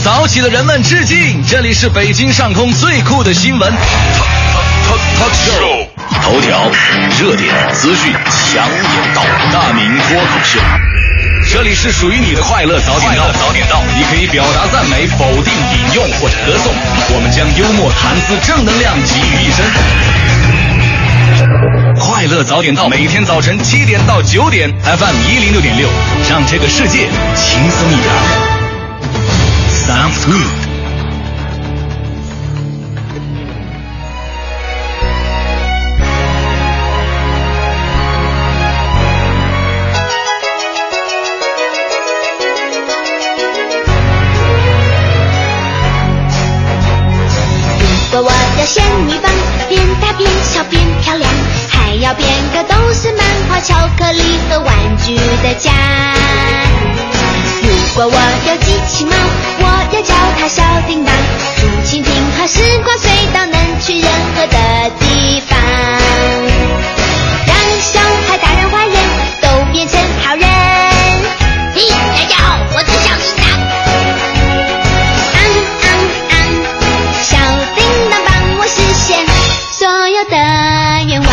早起的人们致敬！这里是北京上空最酷的新闻 show，头条、热点、资讯、强眼道，大明脱口秀。这里是属于你的快乐早点到，早点到，你可以表达赞美、否定、引用或者歌颂，我们将幽默、谈资、正能量集于一身。快乐早点到，每天早晨七点到九点，FM 一零六点六，让这个世界轻松一点。Stop two。如果我要仙女棒，变大变小变漂亮，还要变个都是漫画、巧克力和玩具的家。如果我有机器猫，叮当，竹蜻蜓和时光隧道能去任何的地方，让小孩、大人、坏人都变成好人。嘿，大家好，我是小叮当。昂昂昂，小叮当帮我实现所有的愿望。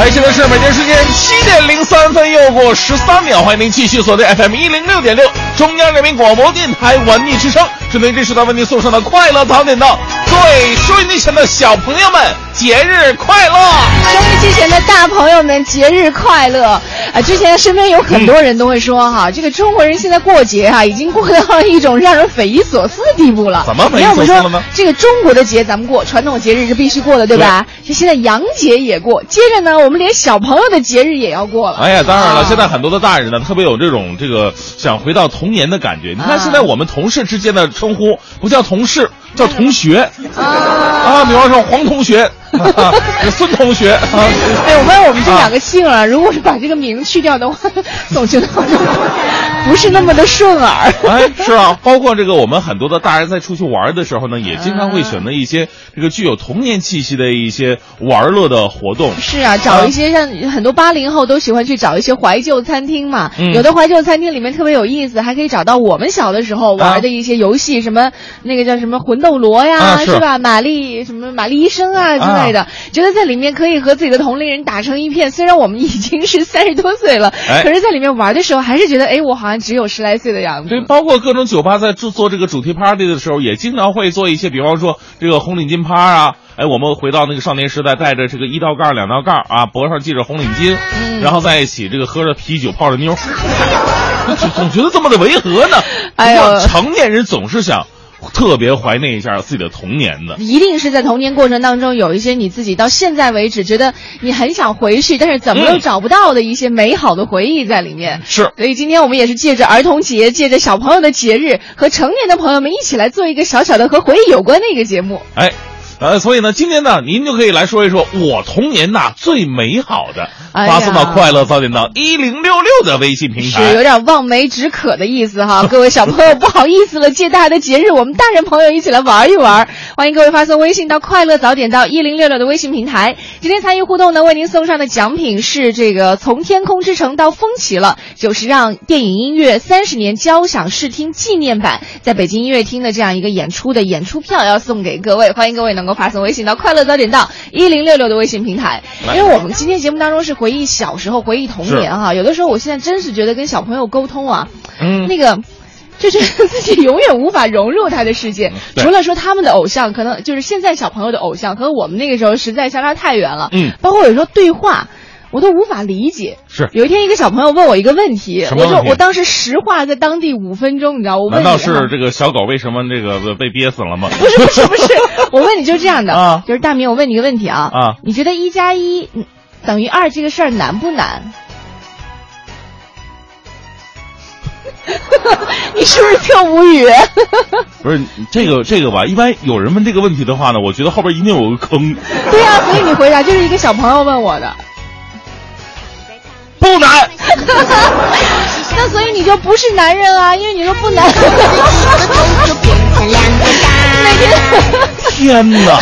哎，现在是北京时间七点零三分，又过十三秒，欢迎您继续锁定 FM 一零六点六，中央人民广播电台文艺之声，准备这时段为您送上的快乐早点到，各位收音机前的小朋友们，节日快乐！收音机前的大朋友们，节日快乐！啊，之前身边有很多人都会说哈，这个中国人现在过节哈，已经过到一种让人匪夷所思的地步了。怎么匪夷所思了呢这个中国的节咱们过，传统节日是必须过的，对吧？这现在洋节也过，接着呢，我们连小朋友的节日也要过了。哎呀，当然了，啊现在很多的大人呢，特别有这种这个想回到童年的感觉。你看啊现在我们同事之间的称呼不叫同事，叫同学啊。啊，比方说黄同学、啊孙同学啊。对，我发现我们这两个姓啊，如果是把这个名去掉的话，总觉得好像不是那么的顺耳。哎，是啊，包括这个我们很多的大人在出去玩的时候呢，也经常会选择一些这个具有童年气息的一些玩乐的活动。是啊，找一些像很多八零后都喜欢去找一些怀旧餐厅嘛。嗯有的怀旧餐厅里面特别有意思，还可以找到我们小的时候玩的一些游戏，什么那个叫什么魂斗罗呀，啊是吧？玛丽什么玛丽医生啊之类的，觉得在里面可以和自己的同龄人打成一片。虽然我们已经是三十多岁了，哎可是在里面玩的时候，还是觉得哎，我好像只有十来岁的样子。对，包括各种酒吧在制作这个主题 party 的时候，也经常会做一些，比方说这个红领巾趴啊。哎，我们回到那个少年时代，带着这个一道杠、两道杠啊，脖上系着红领巾，嗯然后在一起这个喝着啤酒、泡着妞，总总觉得这么的违和呢。哎呦成年人总是想特别怀念一下自己的童年的。一定是在童年过程当中有一些你自己到现在为止觉得你很想回去，但是怎么都嗯找不到的一些美好的回忆在里面。是所以今天我们也是借着儿童节，借着小朋友的节日，和成年的朋友们一起来做一个小小的和回忆有关的一个节目。哎，呃，所以呢，今天呢，您就可以来说一说我童年呐最美好的，发送到快乐早点到一零六六的微信平台是有。点望梅止渴的意思哈，各位小朋友不好意思了，借大家的节日，我们大人朋友一起来玩一玩。欢迎各位发送微信到快乐早点到一零六六的微信平台。今天参与互动呢，为您送上的奖品是这个从天空之城到风起了就是让电影音乐三十年交响视听纪念版，在北京音乐厅的这样一个演出的演出票要送给各位，欢迎各位能够发送微信到快乐早点到一零六六的微信平台。因为我们今天节目当中是回忆小时候，回忆童年哈，有的时候我现在真是觉得跟小朋友沟通啊，嗯，那个。就是自己永远无法融入他的世界，除了说他们的偶像，可能就是现在小朋友的偶像，和我们那个时候实在相差太远了。嗯，包括有时候对话，我都无法理解。是有一天，一个小朋友问我一个问题，问题我就我当时石化在当地五分钟，你知道，我问难道是这个小狗为什么这个被憋死了吗？不是不是不是，我问你就是这样的，啊就是大明，我问你一个问题啊，啊你觉得一加一嗯等于二这个事儿难不难？你是不是特无语？不是这个这个吧？一般有人问这个问题的话呢，我觉得后边一定有个坑。对呀、所以你回答就是一个小朋友问我的，不难，那所以你就不是男人啊，因为你说不难。那天天哪！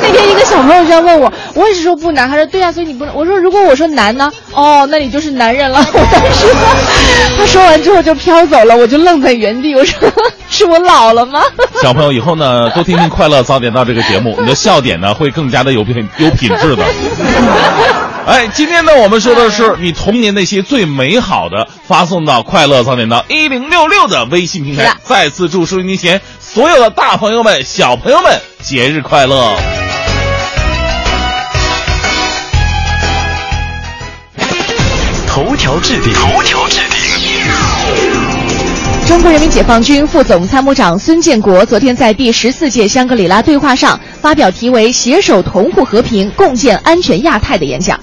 那天一个小朋友这样问我，我也是说不难，他说对呀、所以你不能。我说如果我说难呢？哦，那你就是男人了。我当时 他说完之后就飘走了，我就愣在原地。我说是我老了吗？小朋友以后呢，多听听《快乐早点到》这个节目，你的笑点呢会更加的有品有品质的。哎，今天呢，我们说的是你童年那些最美好的，发送到“快乐早点到一零六六”的微信平台。再次祝收音机前所有的大朋友们、小朋友们节日快乐！头条置顶，头条置顶。中国人民解放军副总参谋长孙建国昨天在第十四届香格里拉对话上发表题为“携手同护和平，共建安全亚太”的演讲。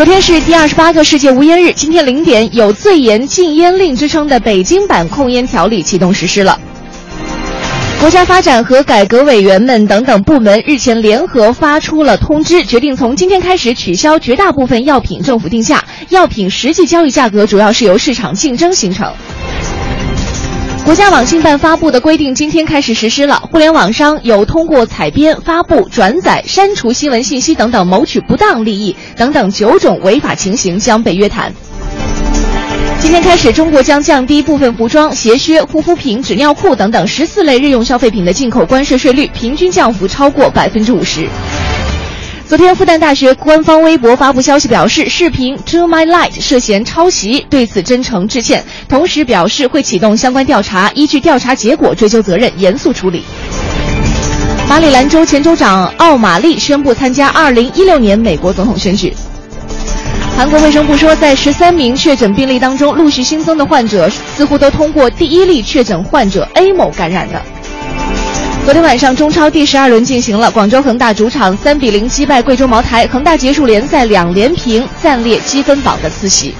昨天是第二十八个世界无烟日，今天零点有最严禁烟令之称的北京版控烟条例启动实施了。国家发展和改革委员们等等部门日前联合发出了通知，决定从今天开始取消绝大部分药品政府定价，药品实际交易价格主要是由市场竞争形成。国家网信办发布的规定今天开始实施了，互联网商有通过采编、发布、转载、删除新闻信息等等谋取不当利益等等九种违法情形将被约谈。今天开始，中国将降低部分服装、鞋靴、护肤品、纸尿裤等等十四类日用消费品的进口关税税率，平均降幅超过百分之五十。昨天，复旦大学官方微博发布消息表示，视频《To My Light》涉嫌抄袭，对此真诚致歉，同时表示会启动相关调查，依据调查结果追究责任，严肃处理。马里兰州前州长奥马利宣布参加2016年美国总统选举。韩国卫生部说，在十三名确诊病例当中，陆续新增的患者似乎都通过第一例确诊患者 A 某感染的。昨天晚上，中超第十二轮进行了，广州恒大主场三比零击败贵州茅台，恒大结束联赛两连平，暂列积分榜的次席。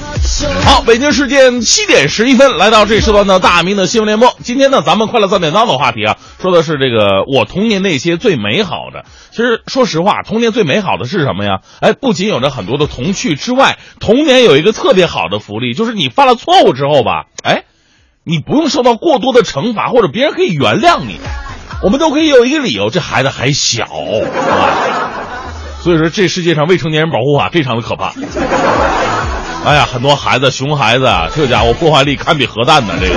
好，北京时间七点十一分，来到这时段的大明的新闻联播。今天呢，咱们快乐早点到的话题啊，说的是这个我童年那些最美好的。其实说实话，童年最美好的是什么呀？哎，不仅有着很多的童趣之外，童年有一个特别好的福利，就是你犯了错误之后吧，哎，你不用受到过多的惩罚，或者别人可以原谅你，我们都可以有一个理由，这孩子还小，是吧？所以说，这世界上未成年人保护法非常的可怕。哎呀，很多孩子，熊孩子啊，这家伙破坏力堪比核弹呢，这个。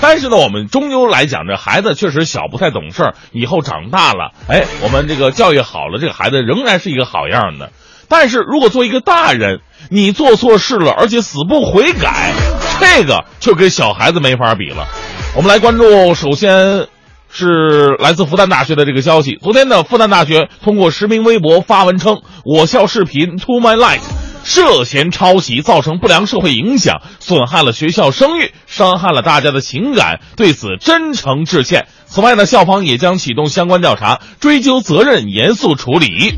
但是呢，我们终究来讲，这孩子确实小，不太懂事儿。以后长大了，哎，我们这个教育好了，这个孩子仍然是一个好样的。但是如果做一个大人，你做错事了，而且死不悔改，这个就跟小孩子没法比了。我们来关注，首先是来自复旦大学的这个消息。昨天呢，复旦大学通过实名微博发文称，我校视频《To My Life》。涉嫌抄袭，造成不良社会影响，损害了学校声誉，伤害了大家的情感，对此真诚致歉。此外呢，校方也将启动相关调查，追究责任，严肃处理。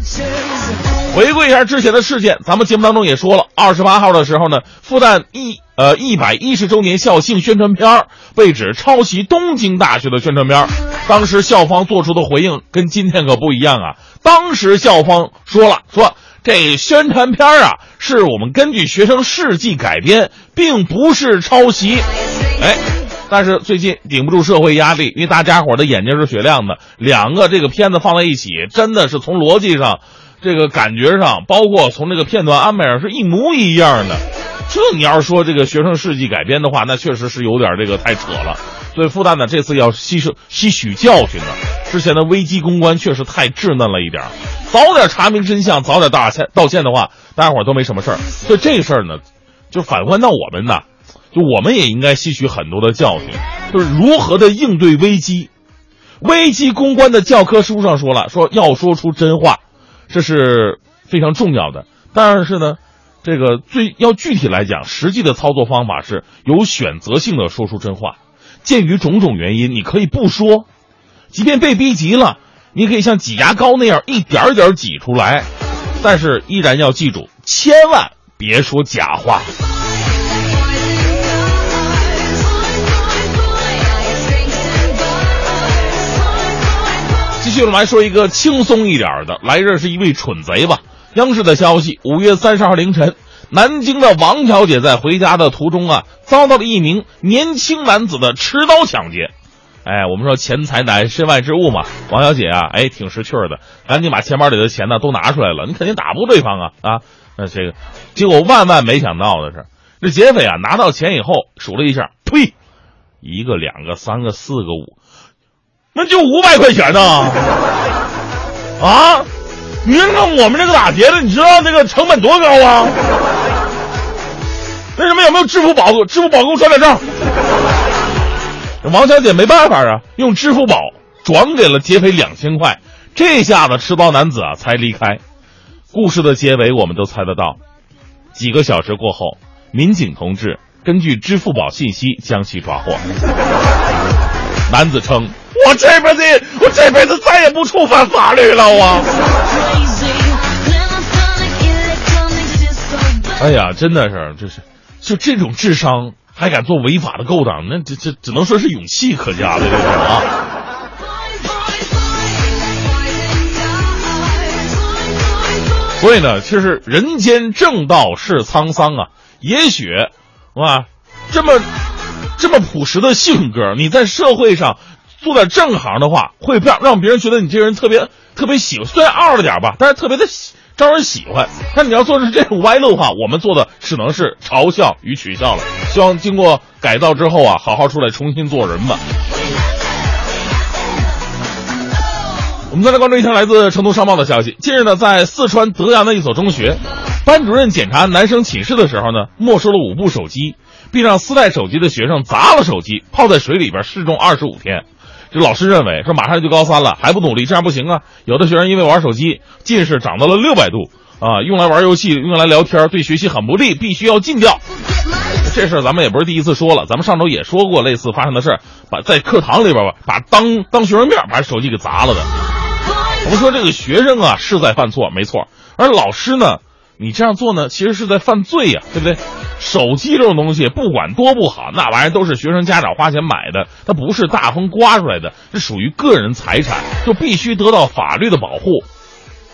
回顾一下之前的事件，咱们节目当中也说了，二十八号的时候呢，复旦一呃一百一十周年校庆宣传片儿被指抄袭东京大学的宣传片儿，当时校方做出的回应跟今天可不一样啊。当时校方说了，说这宣传片儿啊是我们根据学生事迹改编，并不是抄袭。哎，但是最近顶不住社会压力，因为大家伙儿的眼睛是雪亮的，两个这个片子放在一起，真的是从逻辑上。这个感觉上，包括从这个片段安排上是一模一样的。这你要是说这个学生事迹改编的话，那确实是有点这个太扯了。所以复旦呢这次要吸收吸取教训呢，之前的危机公关确实太稚嫩了一点，早点查明真相，早点道歉道歉的话，大家伙都没什么事儿。所以这事儿呢，就反观到我们呢，就我们也应该吸取很多的教训，就是如何的应对危机。危机公关的教科书上说了，说要说出真话。这是非常重要的，但是呢，这个最要具体来讲，实际的操作方法是有选择性的说出真话。鉴于种种原因，你可以不说，即便被逼急了，你可以像挤牙膏那样一点儿点儿挤出来，但是依然要记住，千万别说假话。继续，我们来说一个轻松一点的，来认识一位蠢贼吧。央视的消息，五月三十号凌晨，南京的王小姐在回家的途中啊，遭到了一名年轻男子的持刀抢劫。哎，我们说钱财乃身外之物嘛。王小姐啊，哎，挺识趣的，赶紧把钱包里的钱呢都拿出来了。你肯定打不过对方啊啊！那这个，结果万万没想到的是，这劫匪啊拿到钱以后数了一下，呸，一个、两个、三个、四个、五，那就五百块钱呢！啊，您看我们这个打劫的，你知道那个成本多高啊？为什么有没有支付宝？支付宝给我转点账。王小姐没办法啊，用支付宝转给了劫匪两千块，这下子持刀男子啊才离开。故事的结尾我们都猜得到，几个小时过后，民警同志根据支付宝信息将其抓获。男子称：“我这辈子，我这辈子再也不触犯法律了。”我，哎呀，真的是，这是，就这种智商。还敢做违法的勾当，那这这只能说是勇气可嘉的这种啊。所以呢，其实人间正道是沧桑啊。也许，哇，这么这么朴实的性格，你在社会上做点正行的话，会让让别人觉得你这个人特别特别喜，虽然傲了点吧，但是特别的喜。招人喜欢，但你要做的是这种歪路的话，我们做的只能是嘲笑与取笑了。希望经过改造之后啊，好好出来重新做人吧。我们再来关注一条来自成都商报的消息。近日呢，在四川德阳的一所中学，班主任检查男生寝室的时候呢，没收了五部手机，并让私带手机的学生砸了手机，泡在水里边示众二十五天。这老师认为说马上就高三了还不努力这样不行啊！有的学生因为玩手机近视长到了六百度啊，用来玩游戏用来聊天对学习很不利，必须要禁掉。这事儿咱们也不是第一次说了，咱们上周也说过类似发生的事儿，把在课堂里边吧，把当当学生面把手机给砸了的。我们说这个学生啊是在犯错，没错，而老师呢？你这样做呢，其实是在犯罪呀，对不对？手机这种东西，不管多不好，那玩意儿都是学生家长花钱买的，它不是大风刮出来的，这属于个人财产，就必须得到法律的保护。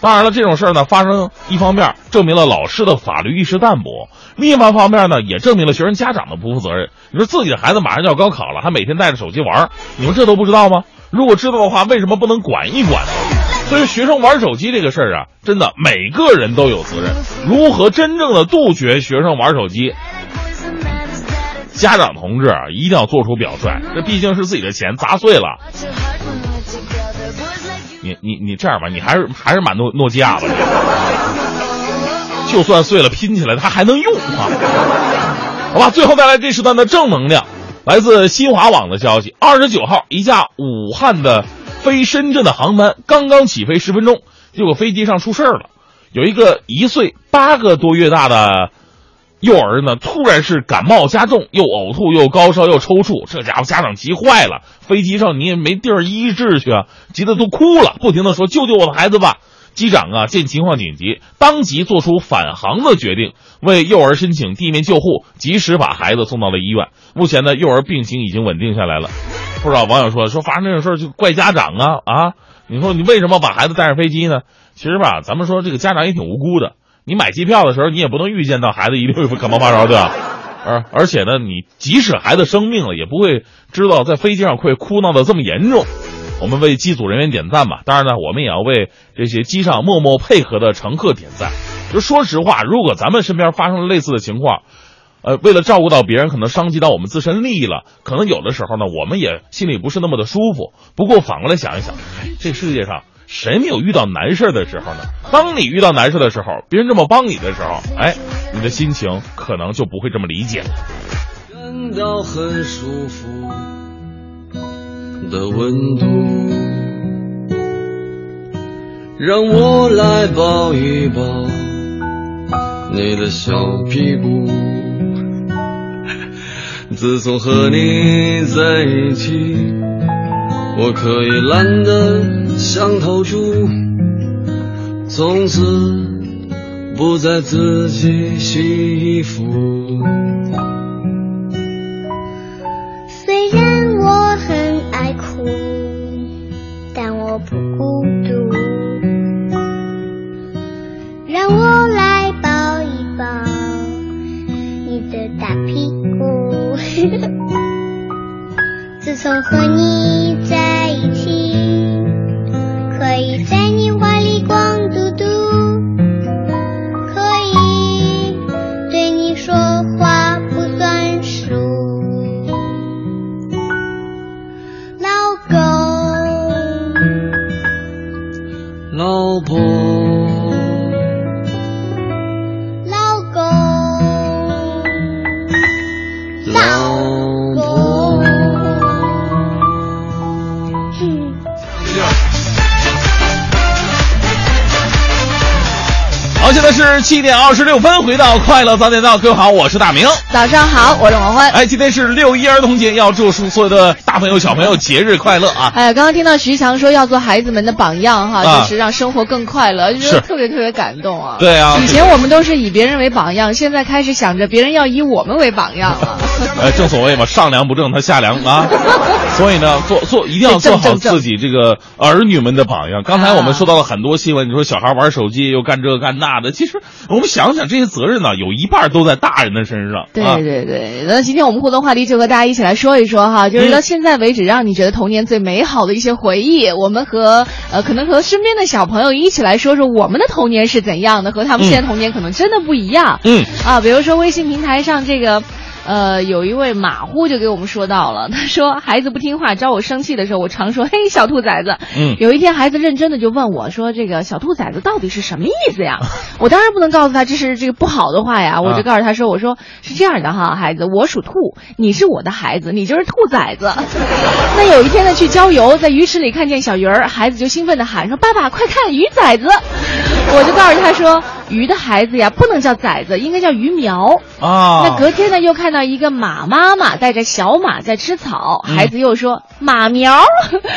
当然了，这种事儿呢，发生一方面证明了老师的法律意识淡薄，另一方面呢，也证明了学生家长的不负责任。你说自己的孩子马上就要高考了，还每天带着手机玩，你们这都不知道吗？如果知道的话，为什么不能管一管呢？所以，学生玩手机这个事儿啊，真的每个人都有责任。如何真正的杜绝学生玩手机？家长同志啊，一定要做出表率。这毕竟是自己的钱，砸碎了。你你你这样吧，你还是还是买诺诺基亚吧。就算碎了，拼起来它还能用啊。好吧，最后带来这时段的正能量，来自新华网的消息：二十九号，一架武汉的。飞深圳的航班刚刚起飞十分钟，结果飞机上出事儿了。有一个一岁八个多月大的幼儿呢，突然是感冒加重，又呕吐，又高烧，又抽搐。这家伙家长急坏了，飞机上你也没地儿医治去啊，急得都哭了，不停的说：“救救我的孩子吧！”机长啊，见情况紧急，当即做出返航的决定，为幼儿申请地面救护，及时把孩子送到了医院。目前呢，幼儿病情已经稳定下来了。不知道网友说说发生这种事儿就怪家长啊啊！你说你为什么把孩子带上飞机呢？其实吧，咱们说这个家长也挺无辜的。你买机票的时候，你也不能预见到孩子一定会感冒发烧，对吧？而而且呢，你即使孩子生病了，也不会知道在飞机上会哭闹的这么严重。我们为机组人员点赞吧。当然呢，我们也要为这些机上默默配合的乘客点赞。就说实话，如果咱们身边发生了类似的情况，呃，为了照顾到别人，可能伤及到我们自身利益了，可能有的时候呢，我们也心里不是那么的舒服。不过反过来想一想，这世界上谁没有遇到难事的时候呢？当你遇到难事的时候，别人这么帮你的时候，哎，你的心情可能就不会这么理解了。感到很舒服的温度，让我来抱一抱你的小屁股。自从和你在一起，我可以懒得像头猪，从此不再自己洗衣服。七点二十六分，回到快乐早点到，各位好，我是大明。早上好，我是王欢。哎，今天是六一儿童节，要祝所有的大朋友小朋友节日快乐啊！哎，刚刚听到徐强说要做孩子们的榜样哈，啊就是让生活更快乐，就觉是得特别特别感动啊。对啊以前我们都是以别人为榜样，现在开始想着别人要以我们为榜样了。呃，正所谓嘛，上梁不正他下梁啊，所以呢，做做一定要做好自己这个儿女们的榜样。刚才我们说到了很多新闻，你说小孩玩手机又干这干那的，其实我们想想这些责任呢，有一半都在大人的身上。对啊、对对，那今天我们互动话题就和大家一起来说一说哈，就是嗯到现在为止，让你觉得童年最美好的一些回忆，我们和呃可能和身边的小朋友一起来说说我们的童年是怎样的，和他们现在童年可能真的不一样。嗯啊，比如说微信平台上这个。呃，有一位马虎就给我们说到了，他说孩子不听话招我生气的时候，我常说 嘿小兔崽子。嗯有一天孩子认真的就问我说这个小兔崽子到底是什么意思呀？我当然不能告诉他这是这个不好的话呀，我就啊告诉他说我说是这样的哈，孩子，我属兔，你是我的孩子，你就是兔崽子。那有一天呢去郊游，在鱼池里看见小鱼儿，孩子就兴奋的喊说爸爸快看鱼崽子，我就告诉他说鱼的孩子呀不能叫崽子，应该叫鱼苗。啊，那隔天呢，又看到一个马妈妈带着小马在吃草，嗯孩子又说马苗，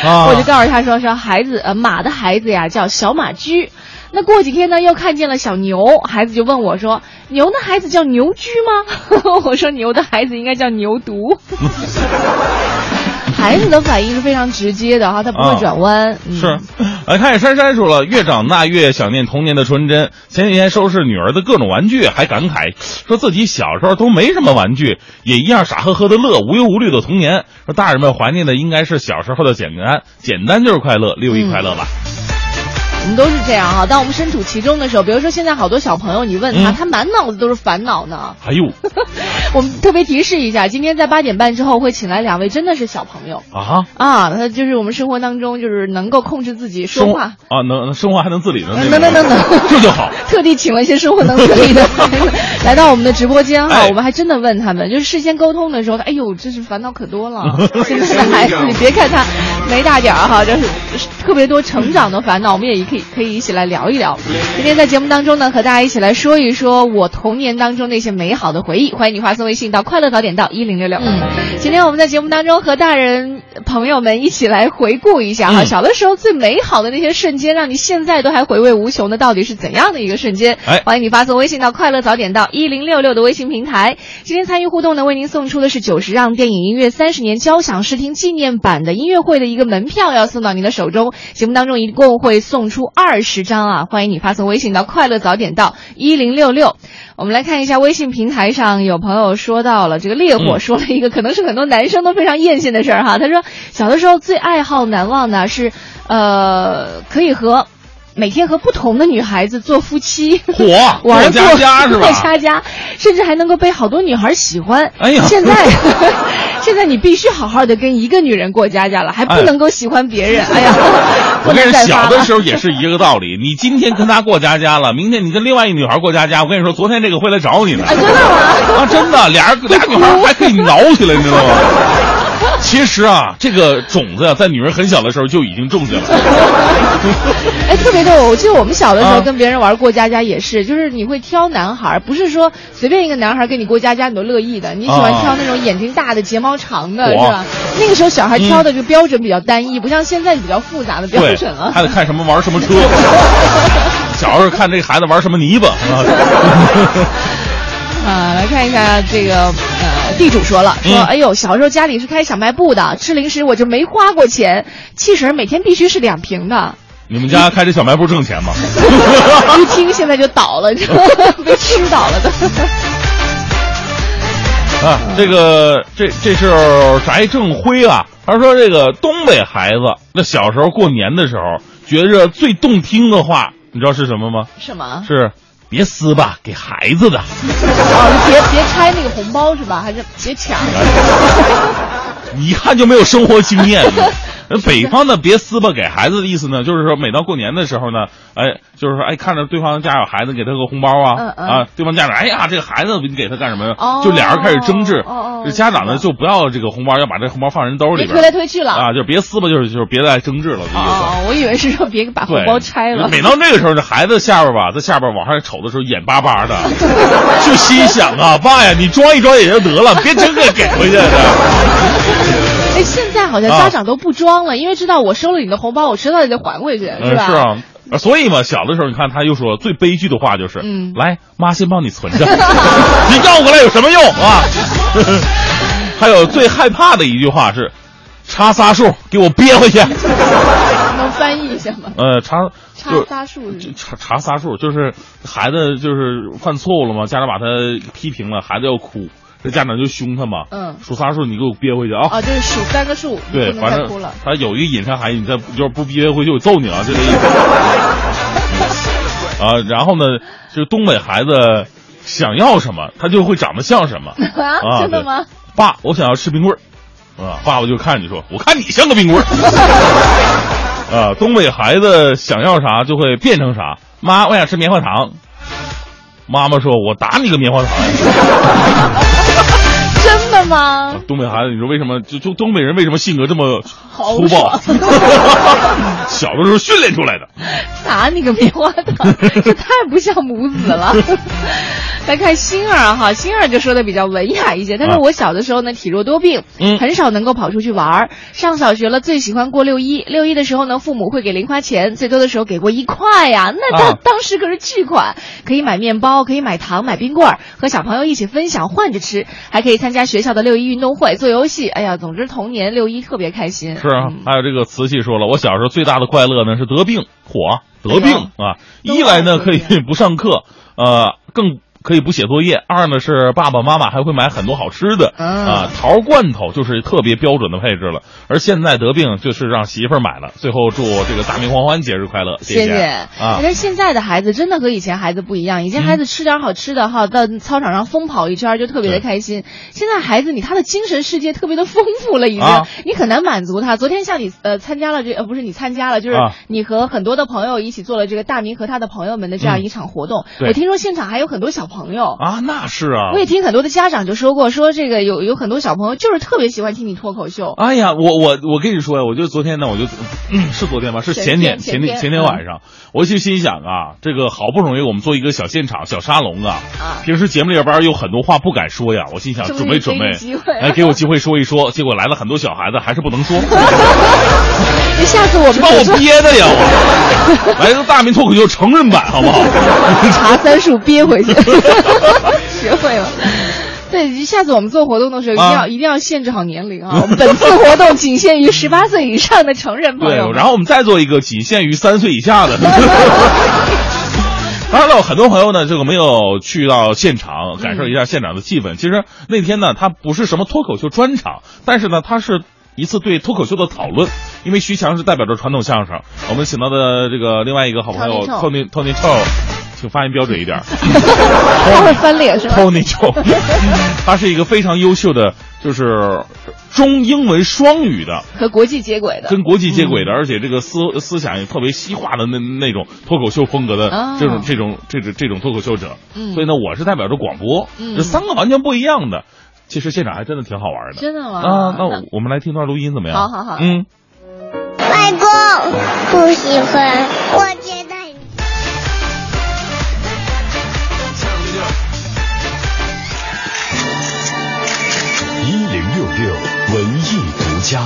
啊 我就告诉他说说孩子呃马的孩子呀叫小马驹。那过几天呢，又看见了小牛，孩子就问我说：“牛的孩子叫牛驹吗？” 我说：“牛的孩子应该叫牛犊。”孩子的反应是非常直接的哈，他不会啊转弯。嗯是，来看见珊珊说了，越长大越想念童年的纯真。前几天收拾女儿的各种玩具，还感慨说自己小时候都没什么玩具，也一样傻呵呵的乐，无忧无虑的童年。说大人们怀念的应该是小时候的简单，简单就是快乐，六一快乐吧。我们都是这样哈。当我们身处其中的时候，比如说现在好多小朋友，你问他，嗯他满脑子都是烦恼呢。哎呦 我们特别提示一下，今天在八点半之后会请来两位真的是小朋友啊，啊，他就是我们生活当中就是能够控制自己说话。啊，能生活还能自理的，能能能能这就好。特地请了一些生活能自理的 来到我们的直播间哈，哎我们还真的问他们，就是事先沟通的时候，哎呦，真是烦恼可多了。现在的孩子，你别看他没大点儿哈，就是特别多成长的烦恼，我们也可以可以一起来聊一聊。今天在节目当中呢，和大家一起来说一说我童年当中那些美好的回忆。欢迎你发送微信到快乐早点到一零六六。嗯，今天我们在节目当中和大人朋友们一起来回顾一下哈，嗯小的时候最美好的那些瞬间，让你现在都还回味无穷的，到底是怎样的一个瞬间？哎欢迎你发送微信到快乐早点到一零六六的微信平台。今天参与互动呢，为您送出的是九十让电影音乐三十年交响视听纪念版的音乐会的一个门票，要送到您的手中。节目当中一共会送出二十张啊！欢迎你发送微信到快乐早点到一零六六。我们来看一下微信平台上有朋友说到了这个烈火嗯说了一个可能是很多男生都非常艳羡的事儿哈。他说小的时候最爱好难忘的是，呃，可以和。每天和不同的女孩子做夫妻，火 玩过过家家是吧过家家，甚至还能够被好多女孩喜欢。哎呀现在 现在你必须好好的跟一个女人过家家了，还不哎能够喜欢别人。哎呀，我跟你说，小的时候也是一个道理。你今天跟他过家家了，明天你跟另外一女孩过家家。我跟你说，昨天这个会来找你呢。啊，真的吗？啊，真的，俩人俩女孩还可以挠起来，你知道吗？其实啊，这个种子呀、在女人很小的时候就已经种下了。哎，特别逗！我记得我们小的时候啊跟别人玩过家家也是，就是你会挑男孩，不是说随便一个男孩儿跟你过家家你都乐意的，你喜欢啊挑那种眼睛大的、睫毛长的，是吧？那个时候小孩挑的这个标准比较单一，不像现在比较复杂的标准了，。还得看什么玩什么车。小时候看这个孩子玩什么泥巴啊。啊，来看一下这个呃，地主说了，说、嗯哎呦，小时候家里是开小卖部的，吃零食我就没花过钱，汽水每天必须是两瓶的，你们家开这小卖部挣钱吗？一听现在就倒了，就 被吃倒了的。啊，这个这这是翟正辉啊，他说这个东北孩子那小时候过年的时候，觉着最动听的话，你知道是什么吗？什么？是别撕吧，给孩子的。哦，别别拆那个红包是吧？还是别抢？你一看就没有生活经验。呃北方的别撕吧给孩子的意思呢，就是说每到过年的时候呢，哎，就是说哎看着对方家有孩子，给他个红包啊嗯嗯啊，对方家长哎呀这个孩子你给他干什么呀？哦就俩人开始争执，哦哦这家长呢就不要这个红包，要把这红包放人兜里边推来推去了。啊，就别撕吧，就是就是别再争执了，我以为是说别把红，包拆了。每到那个时候，这孩子下边吧，在下边往上瞅的时候，眼巴巴的，就心想啊，爸呀，你装一装也就得了，别真给给回去的。哎，现在好像家长都不装了，因为知道我收了你的红包，我迟早也得还回去，是，吧？是啊。啊所以嘛，小的时候你看他又说最悲剧的话就是，嗯来，妈先帮你存着，你要过来有什么用啊？还有最害怕的一句话是，查仨数给我憋回去。能翻译一下吗？呃，查查仨数就查查仨数，就是孩子就是犯错误了嘛，家长把他批评了，孩子要哭，这家长就凶他嘛。嗯数仨数你给我憋回去啊！啊，就是数三个数，对，反正。他有一个隐身含义，你再就是不憋回去，我揍你啊！就这意思。啊，然后呢，就东北孩子想要什么，他就会长得像什么 啊真的吗？爸，我想要吃冰棍儿。啊，爸爸就看你说，我看你像个冰棍儿。啊，东北孩子想要啥就会变成啥。妈，我想吃棉花糖。妈妈说：“我打你个棉花糖。真的吗？东北孩子，你说为什么？就就东北人为什么性格这么粗暴爽？小的时候训练出来的。打你个棉花糖，这太不像母子了。来看星儿哈，星儿就说的比较文雅一些。他说啊我小的时候呢体弱多病，嗯很少能够跑出去玩儿。上小学了，最喜欢过六一。六一的时候呢，父母会给零花钱，最多的时候给过一块呀，那当、啊当时可是巨款，可以买面包，可以买糖，买冰棍儿，和小朋友一起分享换着吃，还可以参加学校的六一运动会，做游戏。哎呀，总之童年六一特别开心。是啊嗯，还有这个瓷器说了，我小时候最大的快乐呢是得病，火得病啊，一来呢可以不上课，呃，更。可以不写作业。二呢是爸爸妈妈还会买很多好吃的嗯啊，桃罐头就是特别标准的配置了。而现在得病就是让媳妇儿买了。最后祝这个大明黄欢节日快乐，谢谢啊。但是现在的孩子真的和以前孩子不一样，以前孩子吃点好吃的哈，到操场上疯跑一圈就特别的开心。现在孩子你他的精神世界特别的丰富了，已经、啊你很难满足他。昨天像你呃参加了这呃不是你参加了，就是啊你和很多的朋友一起做了这个大明和他的朋友们的这样一场活动。对我听说现场还有很多小朋友。啊，那是啊。我也听很多的家长就说过，说这个有有很多小朋友就是特别喜欢听你脱口秀。哎呀，我我我跟你说呀，我就昨天呢，我就、嗯、是昨天吧，是前前天天前天前前天晚上，我就心想啊，这个好不容易我们做一个小现场小沙龙啊，啊平时节目里边有很多话不敢说呀，我心想准备准备给你机会，哎，给我机会说一说，结果来了很多小孩子，还是不能说，那下次我们把我憋的呀，我 来个大明脱口秀成人版好不好？查三数憋回去，学会了。对，下次我们做活动的时候一定要、啊一定要限制好年龄啊！我们本次活动仅限于十八岁以上的成人朋对友，对。然后我们再做一个仅限于三岁以下的。当然了，很多朋友呢，这个没有去到现场感受一下现场的气氛。其实那天呢，它不是什么脱口秀专场，但是呢，它是一次对脱口秀的讨论。因为徐强是代表着传统相声，我们请到的这个另外一个好朋友 Tony Tony Tony Chow，请发音标准一点。他会翻脸是吧？Tony Chow，他是一个非常优秀的，就是中英文双语的。和国际接轨的，跟国际接轨的，而且这个思思想也特别西化的那那种脱口秀风格的哦这种、这种这种这种脱口秀者，嗯所以呢，我是代表着广播，嗯这三个完全不一样的。其实现场还真的挺好玩的，真的吗？啊，那我我们来听段录音怎么样？好好好嗯，外公不喜欢，我艺独家。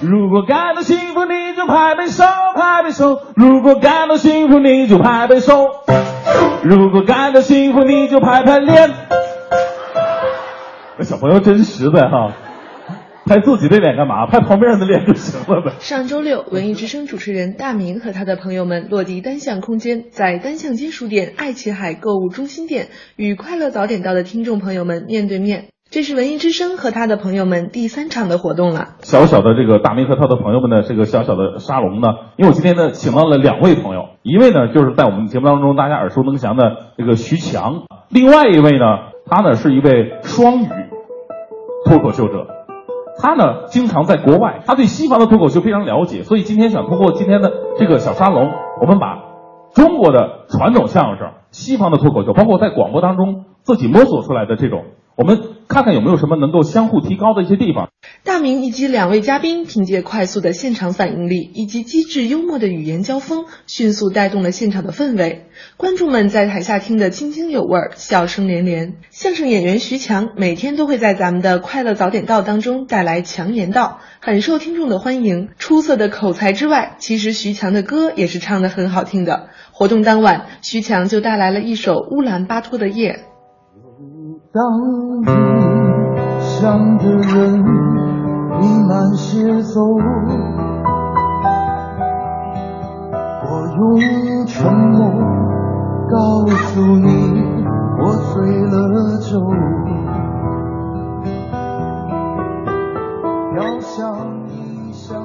如果感到幸福，你就拍拍手，拍拍手；如果感到幸福，你就拍拍手；如果感到幸福，你就拍拍脸。那小朋友真实在哈，拍自己的脸干嘛？拍旁边人的脸就行了呗。上周六，文艺之声主持人大明和他的朋友们落地单向空间，在单向街书店爱琴海购物中心店与快乐早点到的听众朋友们面对面。这是文艺之声和他的朋友们第三场的活动了。小小的这个大明和他的朋友们的这个小小的沙龙呢，因为我今天呢请到了两位朋友，一位呢就是在我们节目当中大家耳熟能详的这个徐强，另外一位呢，他呢是一位双语脱口秀者。他呢经常在国外，他对西方的脱口秀非常了解，所以今天想通过今天的这个小沙龙，我们把中国的传统相声、西方的脱口秀，包括在广播当中自己摸索出来的这种，我们看看有没有什么能够相互提高的一些地方。大明以及两位嘉宾凭借快速的现场反应力以及机智幽默的语言交锋，迅速带动了现场的氛围。观众们在台下听得津津有味，笑声连连。相声演员徐强每天都会在咱们的快乐早点到当中带来强言道，很受听众的欢迎。出色的口才之外，其实徐强的歌也是唱得很好听的。活动当晚，徐强就带来了一首乌兰巴托的夜。当你想的人你慢些走，我用沉默告诉你，我醉了酒，要想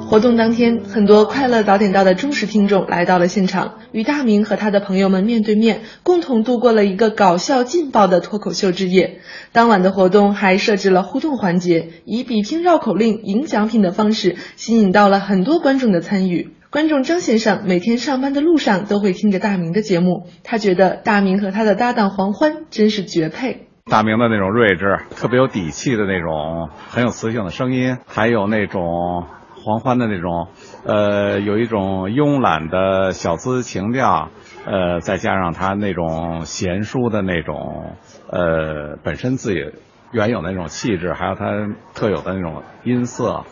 活动当天，很多快乐早点到的忠实听众来到了现场，与大明和他的朋友们面对面，共同度过了一个搞笑劲爆的脱口秀之夜。当晚的活动还设置了互动环节，以比拼绕口令、赢奖品的方式，吸引到了很多观众的参与。观众张先生每天上班的路上都会听着大明的节目，他觉得大明和他的搭档黄欢真是绝配。大明的那种睿智，特别有底气的那种，很有磁性的声音，还有那种狂欢的那种，呃，有一种慵懒的小资情调，呃，再加上他那种贤淑的那种，呃，本身自己原有的那种气质，还有他特有的那种音色，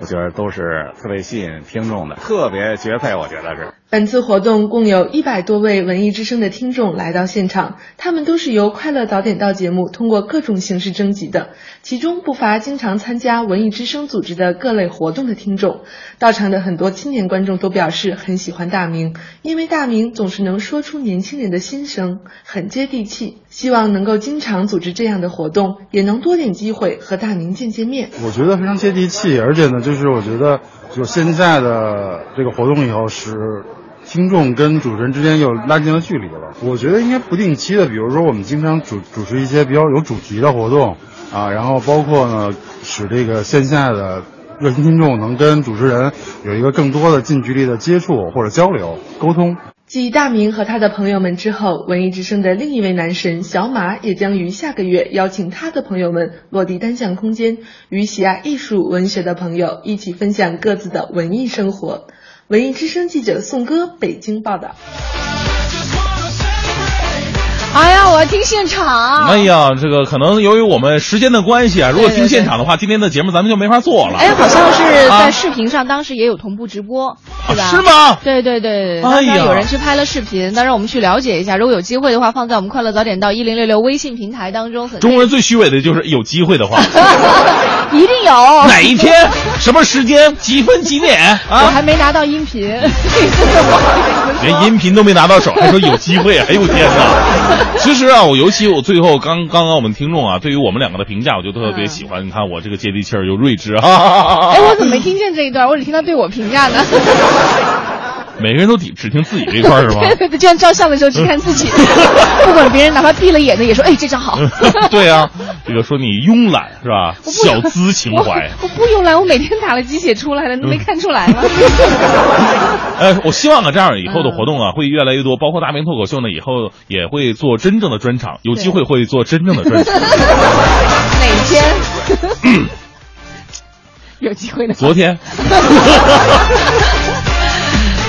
我觉得都是特别吸引听众的，特别绝配，我觉得是。本次活动共有一百多位文艺之声的听众来到现场，他们都是由《快乐早点到》节目通过各种形式征集的，其中不乏经常参加文艺之声组织的各类活动的听众。到场的很多青年观众都表示很喜欢大明，因为大明总是能说出年轻人的心声，很接地气。希望能够经常组织这样的活动，也能多点机会和大明见见面。我觉得非常接地气，而且呢，就是我觉得，就现在的这个活动以后是听众跟主持人之间又拉近了距离了。我觉得应该不定期的，比如说我们经常主主持一些比较有主题的活动啊，然后包括呢，使这个线下的热心听众能跟主持人有一个更多的近距离的接触或者交流沟通。继大明和他的朋友们之后，文艺之声的另一位男神小马也将于下个月邀请他的朋友们落地单向空间，与喜爱艺术文学的朋友一起分享各自的文艺生活。文艺之声记者宋歌北京报道。哎呀，我要听现场。哎呀，这个可能由于我们时间的关系啊，如果听现场的话，今天的节目咱们就没法做了。哎，好像是在视频上，当时也有同步直播，是吧？是吗？对对对，哎呀有人去拍了视频，当然我们去了解一下。如果有机会的话，放在我们快乐早点到一零六六微信平台当中。中国人最虚伪的就是有机会的话，一定有。哪一天、什么时间、几分几点啊我啊？还没拿到音频，连音频都没拿到手，还说有机会，哎呦天哪！其实啊，我尤其我最后刚刚刚我们听众啊，对于我们两个的评价，我就特别喜欢。你看我这个接地气儿又睿智啊！哎，我怎么没听见这一段？我只听到对我评价呢。每个人都只只听自己这一块是吧？对对对，就像照相的时候只看自己，不管别人哪怕闭了眼的也说，哎，这张好。对啊，这个说你慵懒是吧？小资情怀。我我不慵懒，我每天打了鸡血出来了，你没看出来吗？呃，我希望啊，这样以后的活动啊会越来越多，包括大明脱口秀呢，以后也会做真正的专场，有机会会做真正的专场。哪天？有机会的。昨天。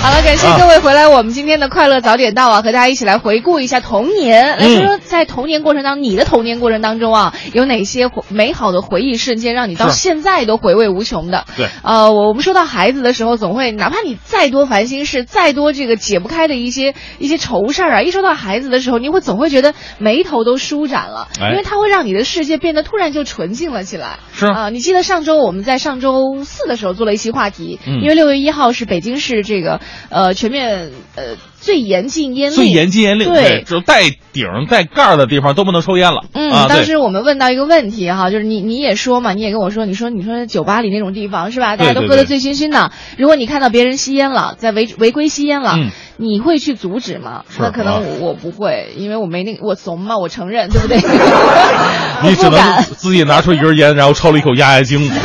好了，感谢各位回来，我们今天的快乐早点到啊，和大家一起来回顾一下童年，来说说在童年过程当中，你的童年过程当中啊，有哪些美好的回忆瞬间，让你到现在都回味无穷的？对。呃，我我们说到孩子的时候，总会哪怕你再多烦心事，再多这个解不开的一些一些愁事儿啊，一说到孩子的时候，你会总会觉得眉头都舒展了，哎因为它会让你的世界变得突然就纯净了起来。是啊、你记得上周我们在上周四的时候做了一期话题，嗯。因为六月一号是北京市这个呃全面呃最严禁烟令，最严禁烟令，对。只有带顶带盖儿的地方都不能抽烟了。嗯，啊，当时我们问到一个问题哈，就是你你也说嘛，你也跟我说，你说你说酒吧里那种地方是吧？大家都喝得醉醺醺的。如果你看到别人吸烟了，在违违规吸烟了，嗯你会去阻止吗？那可能啊我我不会，因为我没那个我怂嘛，我承认，对不对？你只能自己拿出一根烟，然后抽了一口压压惊。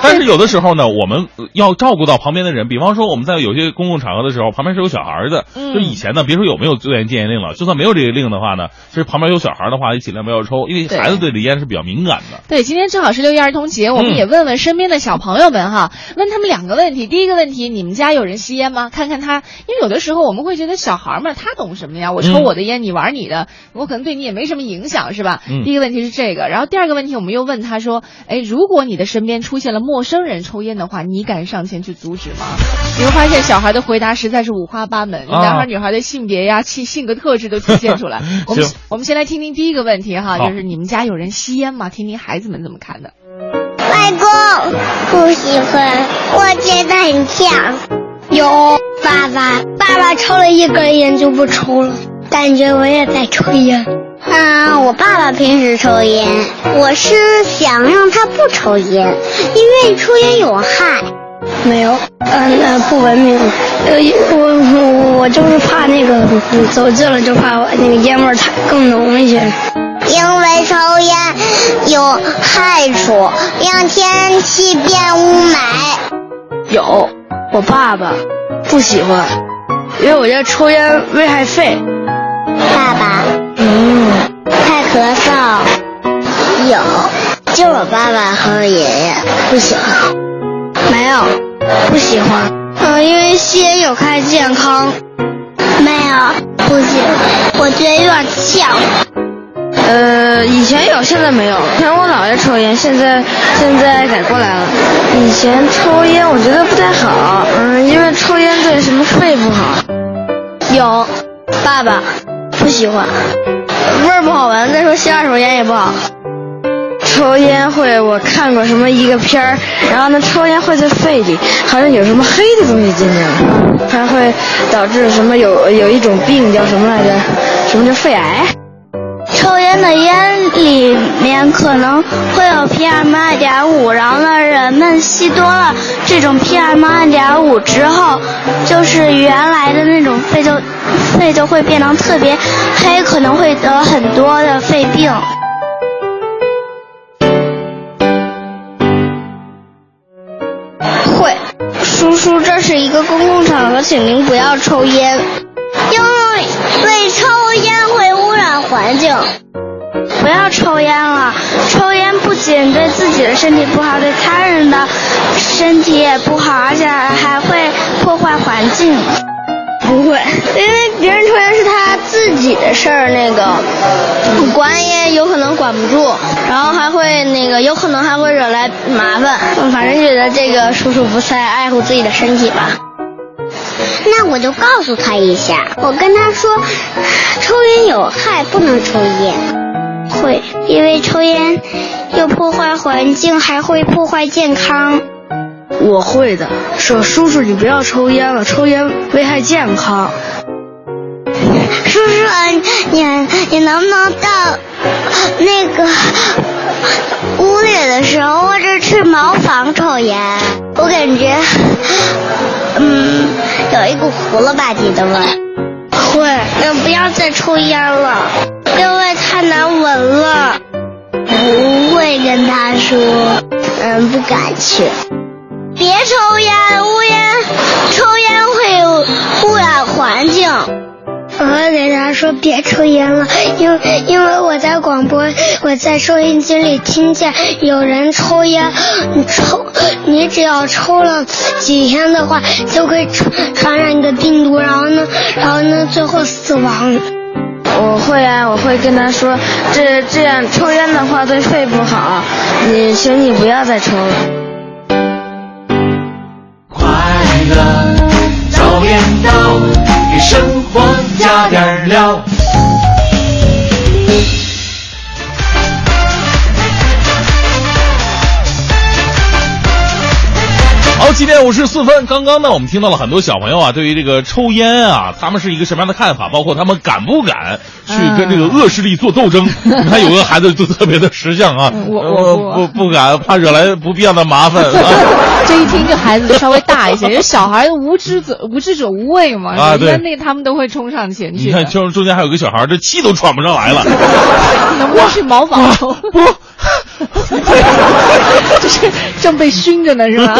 但是有的时候呢，我们要照顾到旁边的人，比方说我们在有些公共场合的时候，旁边是有小孩的。嗯就以前呢，别说有没有戒烟戒烟令了，就算没有这个令的话呢，其实旁边有小孩的话，也尽量不要抽，因为孩子对这烟是比较敏感的。对，今天正好是六一儿童节，我们嗯也问问身边的小朋友们哈，问他们两个问题。第一个问题，你们家有人吸烟吗？看看他，因为有的时候我们会觉得小孩嘛，他懂什么呀？我抽嗯我的烟，你玩你的，我可能对你也没什么影响，是吧？嗯第一个问题是这个，然后第二个问题，我们又问他说，哎，如果你的身边出现了陌生人抽烟的话，你敢上前去阻止吗？你会发现小孩的回答实在是五花八门，啊男孩女孩的性别呀、性性格特质都体现出来。我们我们先来听听第一个问题哈，就是你们家有人吸烟吗？听听孩子们怎么看的。外公不喜欢，我觉得很呛。有爸爸，爸爸抽了一根烟就不抽了，感觉我也在抽烟。嗯，我爸爸平时抽烟，我是想让他不抽烟，因为抽烟有害。没有，嗯、那不文明。呃，我我我就是怕那个嗯走近了就怕我那个烟味儿太更浓一些。因为抽烟有害处，让天气变雾霾。有，我爸爸不喜欢，因为我觉得抽烟危害肺。爸爸，嗯，太咳嗽。有，就我爸爸和我爷爷不喜欢。没有，不喜欢。嗯、因为吸烟有害健康。没有，不喜欢，我觉得有点呛。呃，以前有，现在没有了。以前我姥爷抽烟，现在现在改过来了。以前抽烟我觉得不太好，嗯，因为抽烟对什么肺不好。有，爸爸不喜欢，味儿不好闻。再说吸二手烟也不好。抽烟会，我看过什么一个片儿，然后呢，抽烟会在肺里好像有什么黑的东西进去了，还会导致什么有有一种病叫什么来着？什么叫肺癌？抽烟的烟里面可能会有 PM 二点五，然后呢，人们吸多了这种 PM 二点五之后，就是原来的那种肺就肺就会变得特别黑，可能会得很多的肺病。会，叔叔，这是一个公共场合，请您不要抽烟。因为抽烟环境。不要抽烟了，抽烟不仅对自己的身体不好，对他人的身体也不好，而且还会破坏环境。不会，因为别人抽烟是他自己的事儿，那个管也有可能管不住，然后还会那个有可能还会惹来麻烦。反正觉得这个叔叔不太爱护自己的身体吧。那我就告诉他一下，我跟他说，抽烟有害，不能抽烟。会，因为抽烟又破坏环境，还会破坏健康。我会的，说叔叔你不要抽烟了，抽烟危害健康。叔叔，你你能不能到那个屋里的时候，或者去茅房抽烟？我感觉，嗯，有一股糊了吧唧的味儿。会，那不要再抽烟了，因为太难闻了。不会跟他说，嗯，不敢去。别抽烟，乌烟，抽烟会污染环境。我会给他说别抽烟了，因为因为我在广播，我在收音机里听见有人抽烟，你抽，你只要抽了几天的话，就会传传染一个病毒，然后呢，然后呢，最后死亡。我会啊，我会跟他说，这这样抽烟的话对肺不好，你请你不要再抽了。快乐早点到，一生我加点料。七点五十四分。刚刚呢，我们听到了很多小朋友啊，对于这个抽烟啊，他们是一个什么样的看法？包括他们敢不敢去跟这个恶势力做斗争？你看有个孩子就特别的识相啊，我呃我不不敢，怕惹来不必要的麻烦。啊 这一听这孩子就稍微大一些，因为小孩无知者无知者无畏嘛，啊对那他们都会冲上前去。你看，中中间还有个小孩，这气都喘不上来了。能不能去茅房抽？不，就是正被熏着呢，是吧？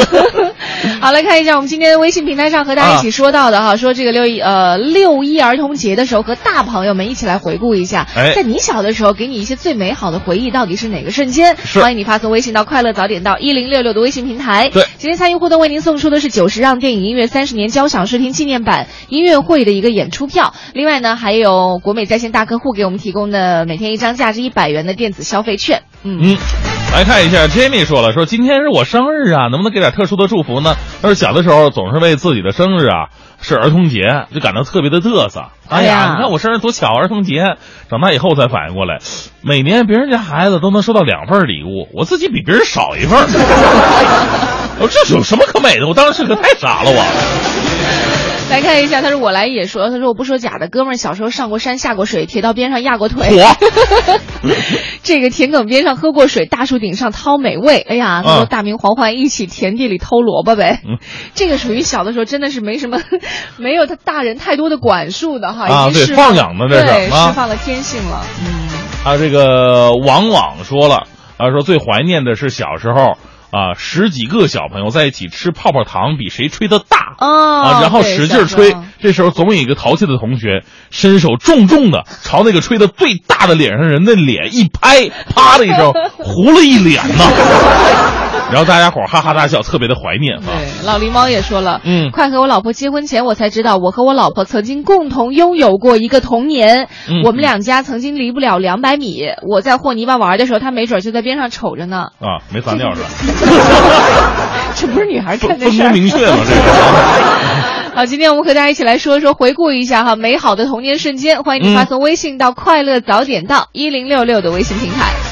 好，来看一下我们今天微信平台上和大家一起说到的哈，说这个六一呃六一儿童节的时候，和大朋友们一起来回顾一下，哎在你小的时候，给你一些最美好的回忆，到底是哪个瞬间？欢迎你发送微信到快乐早点到一零六六的微信平台。对今天参与互动为您送出的是九十让电影音乐三十年交响视听纪念版音乐会的一个演出票，另外呢还有国美在线大客户给我们提供的每天一张价值一百元的电子消费券。嗯嗯，来看一下，Jamie 说了，说今天是我生日啊，能不能给点特殊的祝福呢？他说小的时候总是为自己的生日啊是儿童节就感到特别的嘚瑟。哎哎呀呀，你看我生日多巧，儿童节。长大以后才反应过来，每年别人家孩子都能收到两份礼物，我自己比别人少一份儿。我说这有什么可美的？我当时可太傻了我。来看一下，他说我来也说，他说我不说假的，哥们儿小时候上过山下过水，铁道边上压过腿，这个田埂边上喝过水，大树顶上掏美味。哎呀，他说嗯大明黄欢一起田地里偷萝卜呗。嗯这个属于小的时候真的是没什么，没有他大人太多的管束的哈，啊对放放养的这是对，啊释放了天性了。嗯，啊，这个王网说了，啊，说最怀念的是小时候啊，十几个小朋友在一起吃泡泡糖，比谁吹的大。哦，啊，然后使劲吹这时候总有一个淘气的同学伸手重重的朝那个吹的最大的脸上人的脸一拍，啪的一声，糊了一脸呐。然后大家伙儿哈哈大笑，特别的怀念啊。对，老狸猫也说了，嗯快和我老婆结婚前，我才知道我和我老婆曾经共同拥有过一个童年。嗯我们两家曾经离不了两百米。我在和泥巴玩的时候，他没准就在边上瞅着呢。啊，没撒尿是吧？这不是女孩分干的事儿。分工明确嘛，这个。好，今天我们和大家一起来说一说，回顾一下哈美好的童年瞬间。欢迎你发送微信到“快乐早点到”一零六六的微信平台。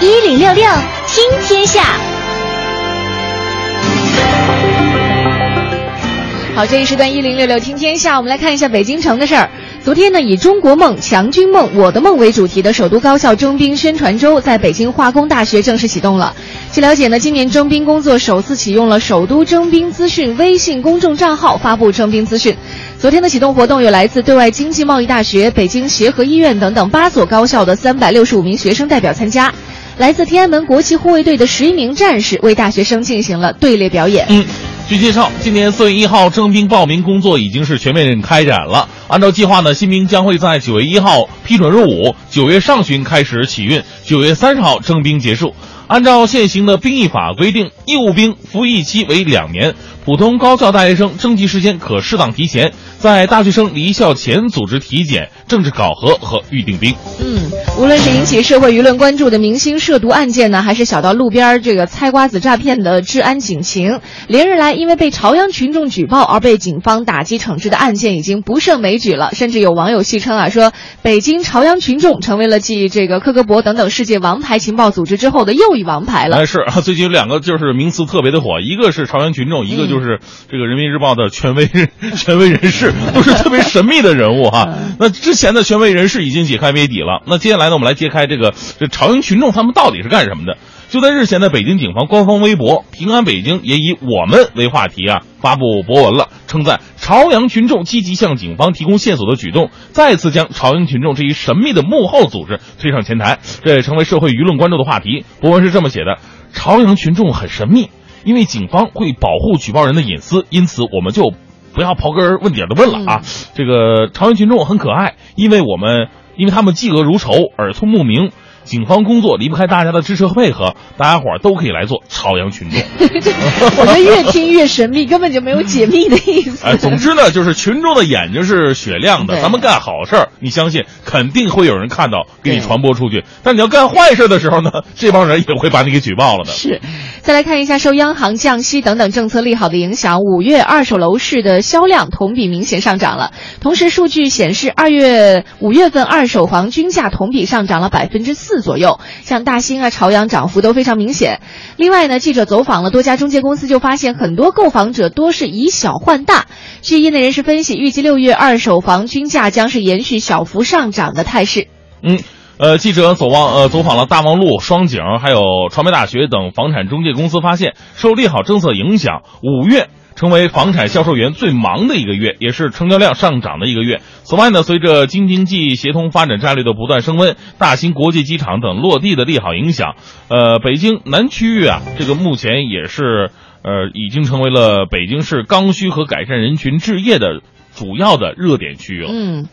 一零六六听天下，好，这一时段一零六六听天下，我们来看一下北京城的事儿。昨天呢，以“中国梦、强军梦、我的梦”为主题的首都高校征兵宣传周在北京化工大学正式启动了。据了解呢，今年征兵工作首次启用了首都征兵资讯微信公众账号发布征兵资讯。昨天的启动活动有来自对外经济贸易大学、北京协和医院等等八所高校的三百六十五名学生代表参加。来自天安门国旗护卫队的十一名战士为大学生进行了队列表演。嗯，据介绍，今年四月一号征兵报名工作已经是全面开展了。按照计划呢，新兵将会在九月一号批准入伍，九月上旬开始起运，九月三十号征兵结束。按照现行的兵役法规定，义务兵服役期为两年，普通高校大学生征集时间可适当提前，在大学生离校前组织体检、政治考核和预定兵。嗯，无论是引起社会舆论关注的明星涉毒案件呢，还是小到路边这个猜瓜子诈骗的治安警情，连日来因为被朝阳群众举报而被警方打击惩治的案件已经不胜枚举了。甚至有网友戏称啊，说北京朝阳群众成为了继这个克格勃等等世界王牌情报组织之后的又一王牌了。哎，是啊，最近有两个就是名词特别的火，一个是朝阳群众，一个就是这个人民日报的权威人、权威人士，都是特别神秘的人物哈。那之前的权威人士已经解开谜底了，那接下来呢，我们来揭开这个这朝阳群众他们到底是干什么的。就在日前的北京警方官方微博“平安北京”也以“我们”为话题啊，发布博文了，称赞朝阳群众积极向警方提供线索的举动，再次将朝阳群众这一神秘的幕后组织推上前台，这也成为社会舆论关注的话题。博文是这么写的：朝阳群众很神秘，因为警方会保护举报人的隐私，因此我们就不要刨根问底的问了啊。这个朝阳群众很可爱，因为我们因为他们嫉恶如仇，耳聪目明。警方工作离不开大家的支持和配合，大家伙儿都可以来做朝阳群众。我觉得越听越神秘，根本就没有解密的意思。哎，总之呢，就是群众的眼睛是雪亮的，咱们干好事儿，你相信肯定会有人看到，给你传播出去。但你要干坏事的时候呢，这帮人也会把你给举报了的。是，再来看一下，受央行降息等等政策利好的影响，五月二手楼市的销量同比明显上涨了。同时，数据显示，二月五月份二手房均价同比上涨了百分之四左右，像大兴啊、朝阳涨幅都非常明显。另外呢，记者走访了多家中介公司，就发现很多购房者多是以小换大。据业内人士分析，预计六月二手房均价将是延续小幅上涨的态势。嗯。呃，记者走望呃走访了大望路、双井，还有传媒大学等房产中介公司，发现受利好政策影响，五月成为房产销售员最忙的一个月，也是成交量上涨的一个月。此外呢，随着京津冀协同发展战略的不断升温，大兴国际机场等落地的利好影响，呃，北京南区域啊，这个目前也是呃已经成为了北京市刚需和改善人群置业的。主要的热点区域了。嗯，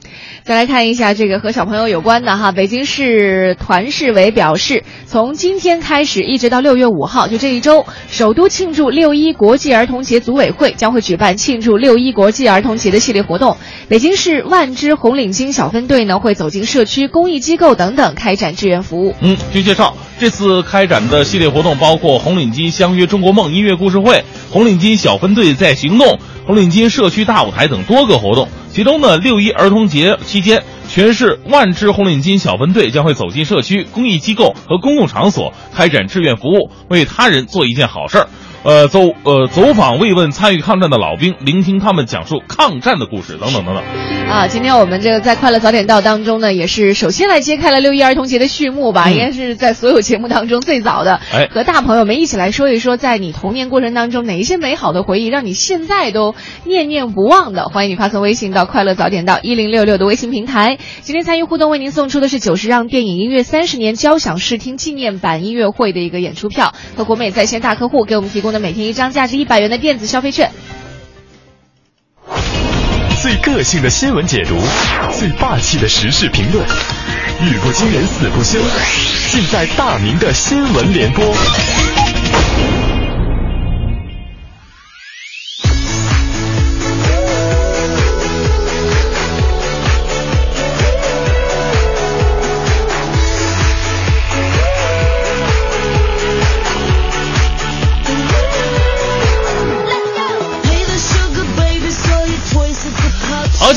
再来看一下这个和小朋友有关的哈，北京市团市委表示，从今天开始一直到六月五号，就这一周，首都庆祝六一国际儿童节组委会将会举办庆祝六一国际儿童节的系列活动。北京市万支红领巾小分队呢会走进社区、公益机构等等开展志愿服务。嗯，据介绍，这次开展的系列活动包括红领巾相约中国梦音乐故事会、红领巾小分队在行动。红领巾社区大舞台等多个活动，其中呢，六一儿童节期间，全市万支红领巾小分队将会走进社区、公益机构和公共场所，开展志愿服务，为他人做一件好事儿。呃，走呃走访慰问参与抗战的老兵，聆听他们讲述抗战的故事，等等等等。啊，今天我们这个在快乐早点到当中呢，也是首先来揭开了六一儿童节的序幕吧，应该是在所有节目当中最早的。哎，和大朋友们一起来说一说，在你童年过程当中哪一些美好的回忆，让你现在都念念不忘的？欢迎你发送微信到快乐早点到一零六六的微信平台。今天参与互动，为您送出的是九十让电影音乐三十年交响视听纪念版音乐会的一个演出票，和国美在线大客户给我们提供的每天一张价值一百元的电子消费券。最个性的新闻解读，最霸气的时事评论，语不惊人死不休，尽在大明的新闻联播。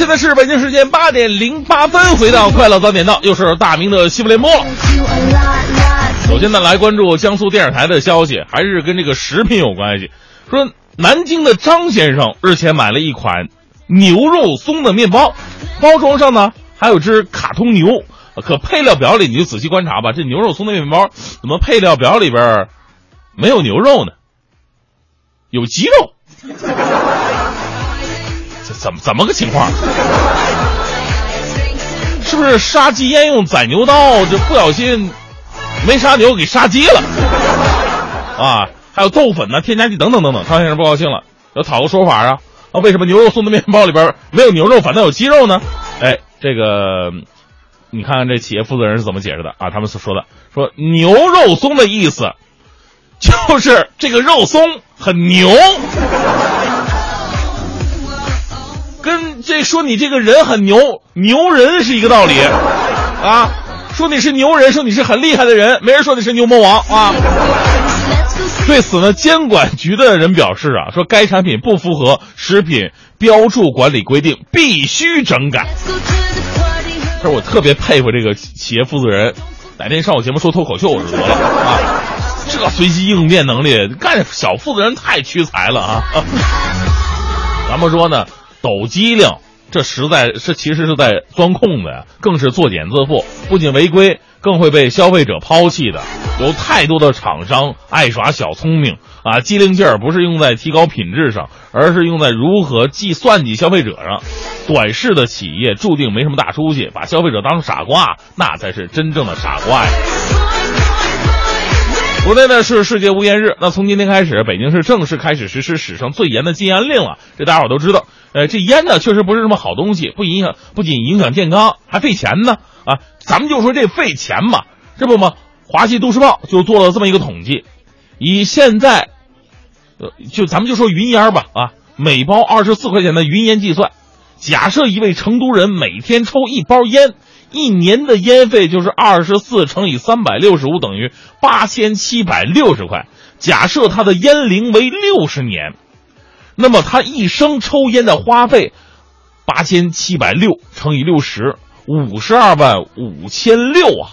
现在是北京时间八点零八分，回到快乐早点到，又是大明的新闻联播。首先呢，来关注江苏电视台的消息，还是跟这个食品有关系。说南京的张先生日前买了一款牛肉松的面包，包装上呢还有只卡通牛，可配料表里你就仔细观察吧，这牛肉松的面包怎么配料表里边没有牛肉呢？有鸡肉。怎么怎么个情况？是不是杀鸡焉用宰牛刀？这不小心没杀牛给杀鸡了啊！还有豆粉呢，添加剂等等等等。张先生不高兴了，要讨个说法啊！啊，为什么牛肉松的面包里边没有牛肉，反倒有鸡肉呢？哎，这个你看看这企业负责人是怎么解释的啊？他们所说的说牛肉松的意思就是这个肉松很牛。跟这说你这个人很牛，牛人是一个道理，啊，说你是牛人，说你是很厉害的人，没人说你是牛魔王啊。对此呢，监管局的人表示啊，说该产品不符合食品标注管理规定，必须整改。他说我特别佩服这个企业负责人，哪天上我节目说脱口秀我就得了啊，这随机应变能力，干小负责人太屈才了啊。咱们说呢。抖机灵，这实在是其实是在钻空子呀，更是作茧自缚，不仅违规，更会被消费者抛弃的。有太多的厂商爱耍小聪明啊，机灵劲儿不是用在提高品质上，而是用在如何计算计消费者上。短视的企业注定没什么大出息，把消费者当傻瓜，那才是真正的傻瓜呀。国内呢是世界无烟日，那从今天开始，北京市正式开始实施史上最严的禁烟令了。这大伙都知道，呃，这烟呢确实不是什么好东西，不影响，不仅影响健康，还费钱呢。啊，咱们就说这费钱嘛，这不嘛，华西都市报就做了这么一个统计，以现在，呃，就咱们就说云烟吧，啊，每包二十四块钱的云烟计算，假设一位成都人每天抽一包烟。一年的烟费就是二十四乘以三百六十五等于八千七百六十块，假设他的烟龄为六十年，那么他一生抽烟的花费八千七百六乘以六十，五十二万五千六啊！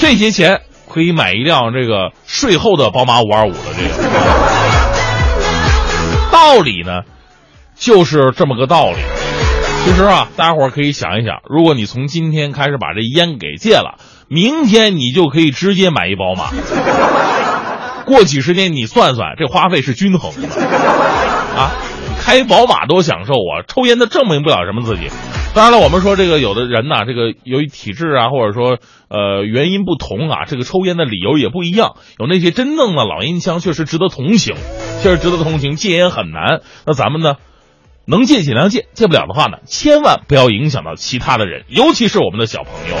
这些钱可以买一辆这个税后的宝马五二五的这个。道理呢，就是这么个道理。其实啊，大家伙可以想一想，如果你从今天开始把这烟给戒了，明天你就可以直接买一宝马。过几十年你算算，这花费是均衡的啊！开宝马多享受啊，抽烟的证明不了什么自己。当然了，我们说这个有的人呐，这个由于体质啊，或者说呃原因不同啊，这个抽烟的理由也不一样。有那些真正的老烟枪，确实值得同情，确实值得同情。戒烟很难，那咱们呢，能戒尽量戒，戒不了的话呢，千万不要影响到其他的人，尤其是我们的小朋友。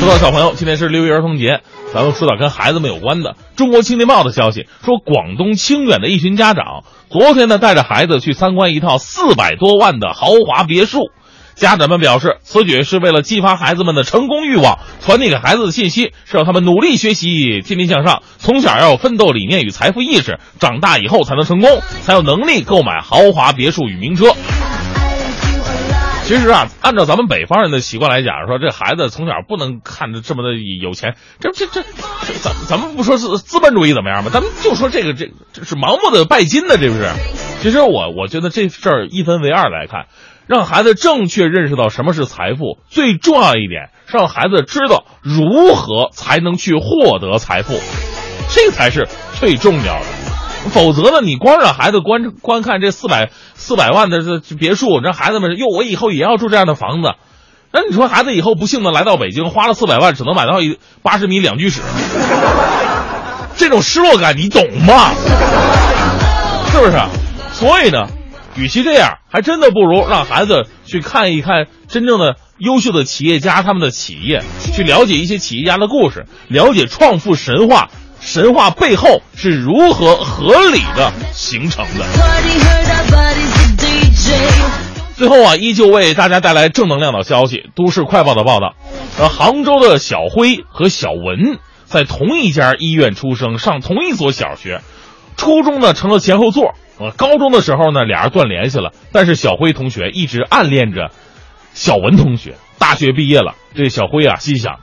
说到小朋友，今天是六一儿童节，咱们说点跟孩子们有关的。中国青年报的消息说，广东清远的一群家长昨天呢，带着孩子去参观一套四百多万的豪华别墅。家长们表示，此举是为了激发孩子们的成功欲望，传递给孩子的信息是让他们努力学习，天天向上，从小要有奋斗理念与财富意识，长大以后才能成功，才有能力购买豪华别墅与名车。其实啊，按照咱们北方人的习惯来讲，说这孩子从小不能看着这么的有钱，这这这，咱咱们不说资资本主义怎么样吧，咱们就说这个这这是盲目的拜金的，这不是？其实我我觉得这事儿一分为二来看，让孩子正确认识到什么是财富，最重要一点是让孩子知道如何才能去获得财富，这才是最重要的。否则呢，你光让孩子观观看这四百四百万的这别墅，让孩子们哟，我以后也要住这样的房子。那你说孩子以后不幸的来到北京，花了四百万，只能买到一八十米两居室，这种失落感你懂吗？是不是？所以呢，与其这样，还真的不如让孩子去看一看真正的优秀的企业家他们的企业，去了解一些企业家的故事，了解创富神话。神话背后是如何合理的形成的？最后啊，依旧为大家带来正能量的消息。都市快报的报道，呃，杭州的小辉和小文在同一家医院出生，上同一所小学，初中呢成了前后座，呃，高中的时候呢俩人断联系了，但是小辉同学一直暗恋着小文同学。大学毕业了，这小辉啊心想。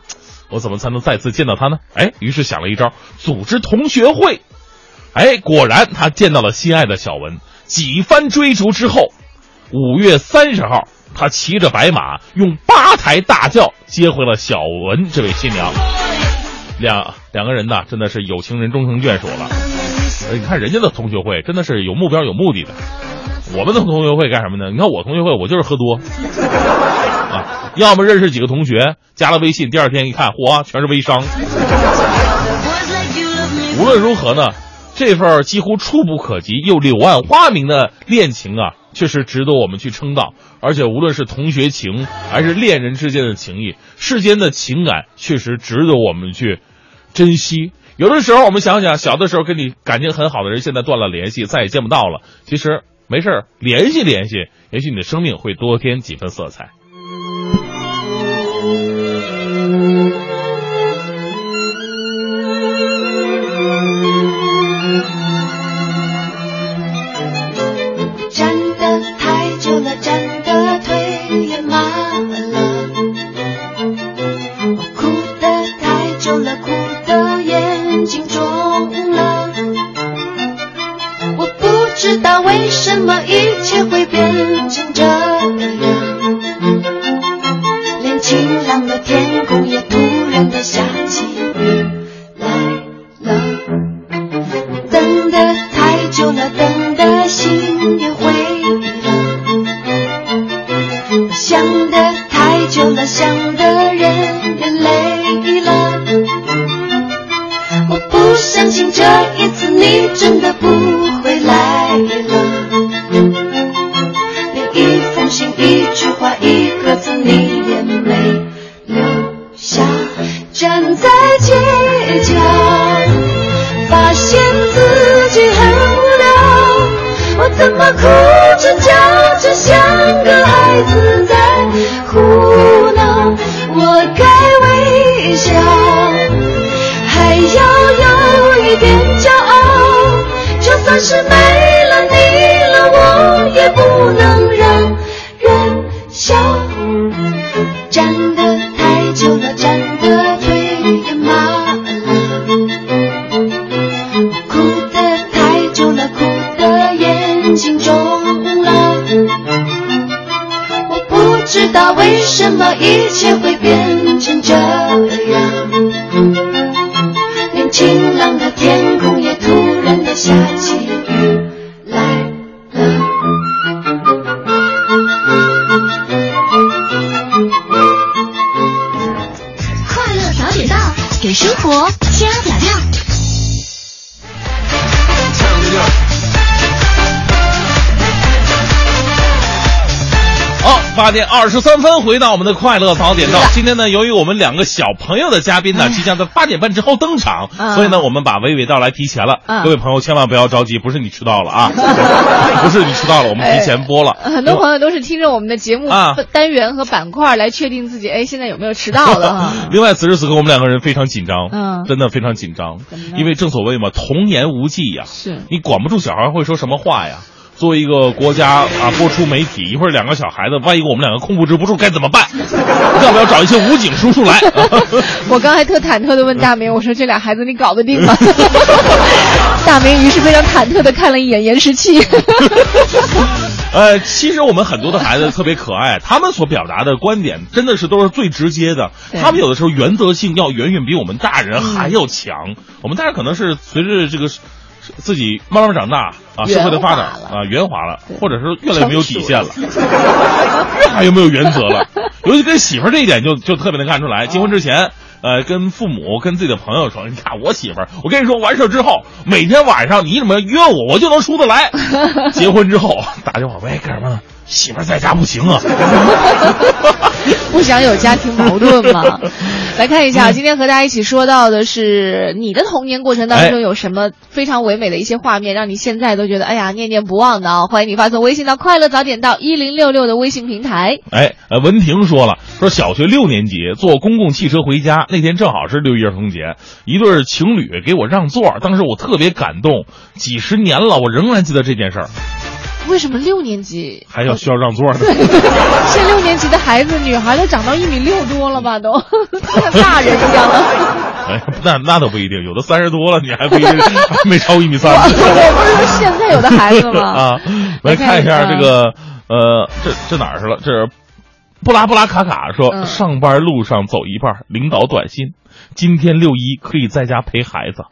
我怎么才能再次见到他呢？哎，于是想了一招，组织同学会。哎，果然他见到了心爱的小文。几番追逐之后，五月三十号，他骑着白马，用八抬大轿接回了小文这位新娘。两两个人呢，真的是有情人终成眷属了。你看人家的同学会，真的是有目标、有目的的。我们的同学会干什么呢？你看我同学会，我就是喝多。啊，要么认识几个同学，加了微信，第二天一看，嚯，全是微商。无论如何呢，这份几乎触不可及又柳暗花明的恋情啊，确实值得我们去称道。而且无论是同学情还是恋人之间的情谊，世间的情感确实值得我们去珍惜。有的时候我们想想，小的时候跟你感情很好的人，现在断了联系，再也见不到了。其实没事联系联系，也许你的生命会多添几分色彩。点二十三分，回到我们的快乐早点到。今天呢，由于我们两个小朋友的嘉宾呢，即将在八点半之后登场，嗯所以呢，我们把娓娓道来提前了。嗯各位朋友千万不要着急，不是你迟到了啊，不是你迟到了，我们提前播了。很多朋友都是听着我们的节目啊单元和板块来确定自己，哎，现在有没有迟到了？另外，此时此刻我们两个人非常紧张，嗯真的非常紧张因为正所谓嘛，童言无忌呀，是你管不住小孩会说什么话呀。作为一个国家啊播出媒体，一会儿两个小孩子，万一我们两个控制不住该怎么办？要不要找一些武警叔叔来？我刚才特忐忑的问大明，我说这俩孩子你搞得定吗？大明于是非常忐忑的看了一眼延时器。呃，其实我们很多的孩子特别可爱，他们所表达的观点真的是都是最直接的。他们有的时候原则性要远远比我们大人还要强。我们大人可能是随着这个自己慢慢长大啊，社会的发展啊，圆滑了，或者是越来越没有底线了，越来越没有原则了。尤其跟媳妇儿这一点就就特别能看出来。结婚之前。呃，跟父母、跟自己的朋友说，你看我媳妇儿，我跟你说，完事儿之后，每天晚上你怎么约我，我就能出得来。结婚之后 打电话，喂，哥们儿，媳妇儿在家不行啊。不想有家庭矛盾吗？来看一下，今天和大家一起说到的是你的童年过程当中哎有什么非常唯美的一些画面，让你现在都觉得哎呀念念不忘的啊！欢迎你发送微信到“快乐早点到一零六六”的微信平台。哎，呃，文婷说了，说小学六年级坐公共汽车回家，那天正好是六一儿童节，一对情侣给我让座，当时我特别感动，几十年了，我仍然记得这件事儿，为什么六年级？还要需要让座呢？现在六年级的孩子，女孩都长到一米六多了吧，都 像大人一样了。哎，那那都不一定，有的三十多了，你还不一定还没超一米三我呢。我不是说现在有的孩子吗？啊，来看一下这个，呃，这这哪儿去了？这是布拉布拉卡卡说，嗯上班路上走一半，领导短信，今天六一可以在家陪孩子。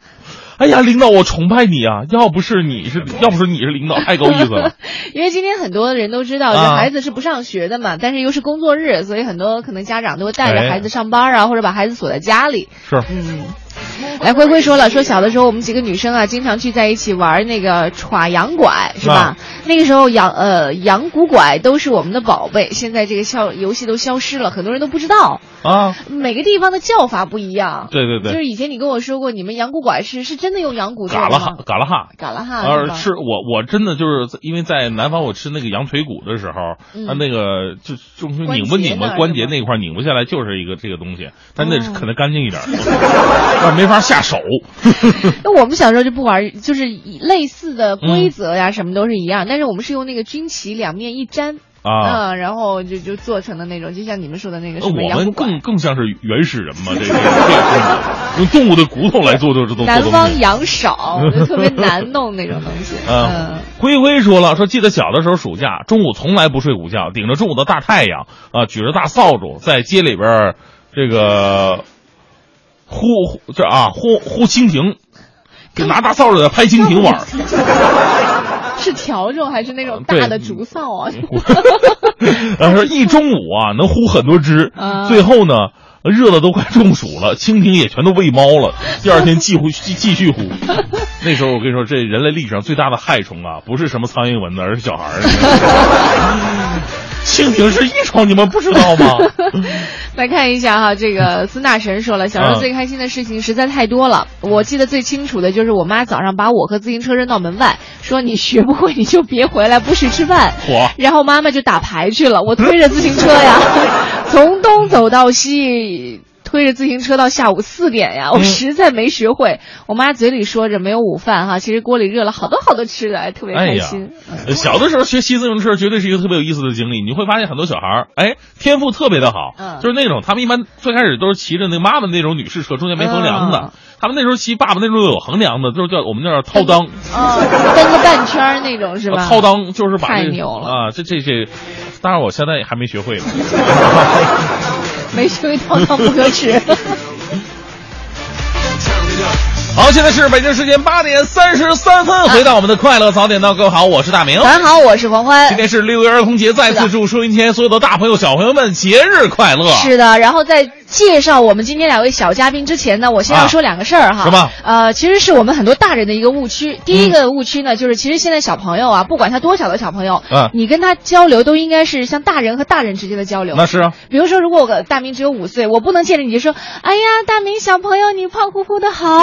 哎呀，领导，我崇拜你啊！要不是你是，要不是你是领导，太够意思了。因为今天很多人都知道，这啊孩子是不上学的嘛，但是又是工作日，所以很多可能家长都会带着哎孩子上班啊，或者把孩子锁在家里。是，嗯。来，灰灰说了，说小的时候我们几个女生啊，经常聚在一起玩那个耍羊拐，是吧？啊那个时候羊呃羊骨拐都是我们的宝贝，现在这个消游戏都消失了，很多人都不知道。啊，每个地方的叫法不一样。对对对就是以前你跟我说过，你们羊骨拐是是真的用羊骨做嘎啦哈？，嘎啦哈。嘎啦哈。呃，是我我真的就是因为在南方，我吃那个羊腿骨的时候，嗯它那个就就是拧不拧关节那块拧不下来，就是一个这个东西，但得哦啃得干净一点，没法下手。那我们小时候就不玩，就是以类似的嗯规则呀，什么都是一样，但是我们是用那个军旗两面一粘。啊嗯，然后就就做成的那种，就像你们说的那个什么呃我们。更更像是原始人嘛，这个用动物的骨头来做做做做南东西。南方羊少，就特别难弄那种东西。嗯，灰灰说了，说记得小的时候暑假中午从来不睡午觉，顶着中午的大太阳啊，举着大扫帚在街里边儿这个呼呼这啊呼呼蜻蜓，就拿大扫帚在拍蜻蜓玩。是笤帚还是那种大的竹扫啊？然后说一中午啊能呼很多只啊，最后呢热的都快中暑了，蜻蜓也全都喂猫了。第二天继呼继继续呼。那时候我跟你说，这人类历史上最大的害虫啊，不是什么苍蝇蚊子，而是小孩儿。蜻蜓是益虫，你们不知道吗？来看一下哈，这个孙大神说了，小时候嗯最开心的事情实在太多了。我记得最清楚的就是我妈早上把我和自行车扔到门外，说你学不会你就别回来，不许吃饭。嚯然后妈妈就打牌去了，我推着自行车呀，从东走到西。推着自行车到下午四点呀，我实在没学会。我妈嘴里说着没有午饭哈，其实锅里热了好多好多吃的，哎，特别开心。，呃小的时候学骑自行车绝对是一个特别有意思的经历。你会发现很多小孩儿，哎，天赋特别的好，嗯就是那种他们一般最开始都是骑着那妈妈那种女士车，中间没横梁的。嗯他们那时候骑爸爸那时候有横梁的，就是叫我们那叫掏裆。啊，蹬个半圈那种是吧？啊掏裆就是把这太牛了啊！这这这，当然我现在还没学会呢。没学会掏裆不可耻。好，现在是北京时间八点三十三分，回到我们的快乐早点到，各位好，我是大明。大家好，我是黄欢。今天是六一儿童节，再次祝收音机前所有的大朋友、小朋友们节日快乐。是的，然后在介绍我们今天两位小嘉宾之前呢，我先要说两个事儿哈。什么呃，其实是我们很多大人的一个误区。第一个误区呢，就是其实现在小朋友啊，不管他多小的小朋友，嗯你跟他交流都应该是像大人和大人之间的交流。那是啊，比如说，如果我大明只有五岁，我不能见着你就说：“哎呀，大明小朋友，你胖乎乎的好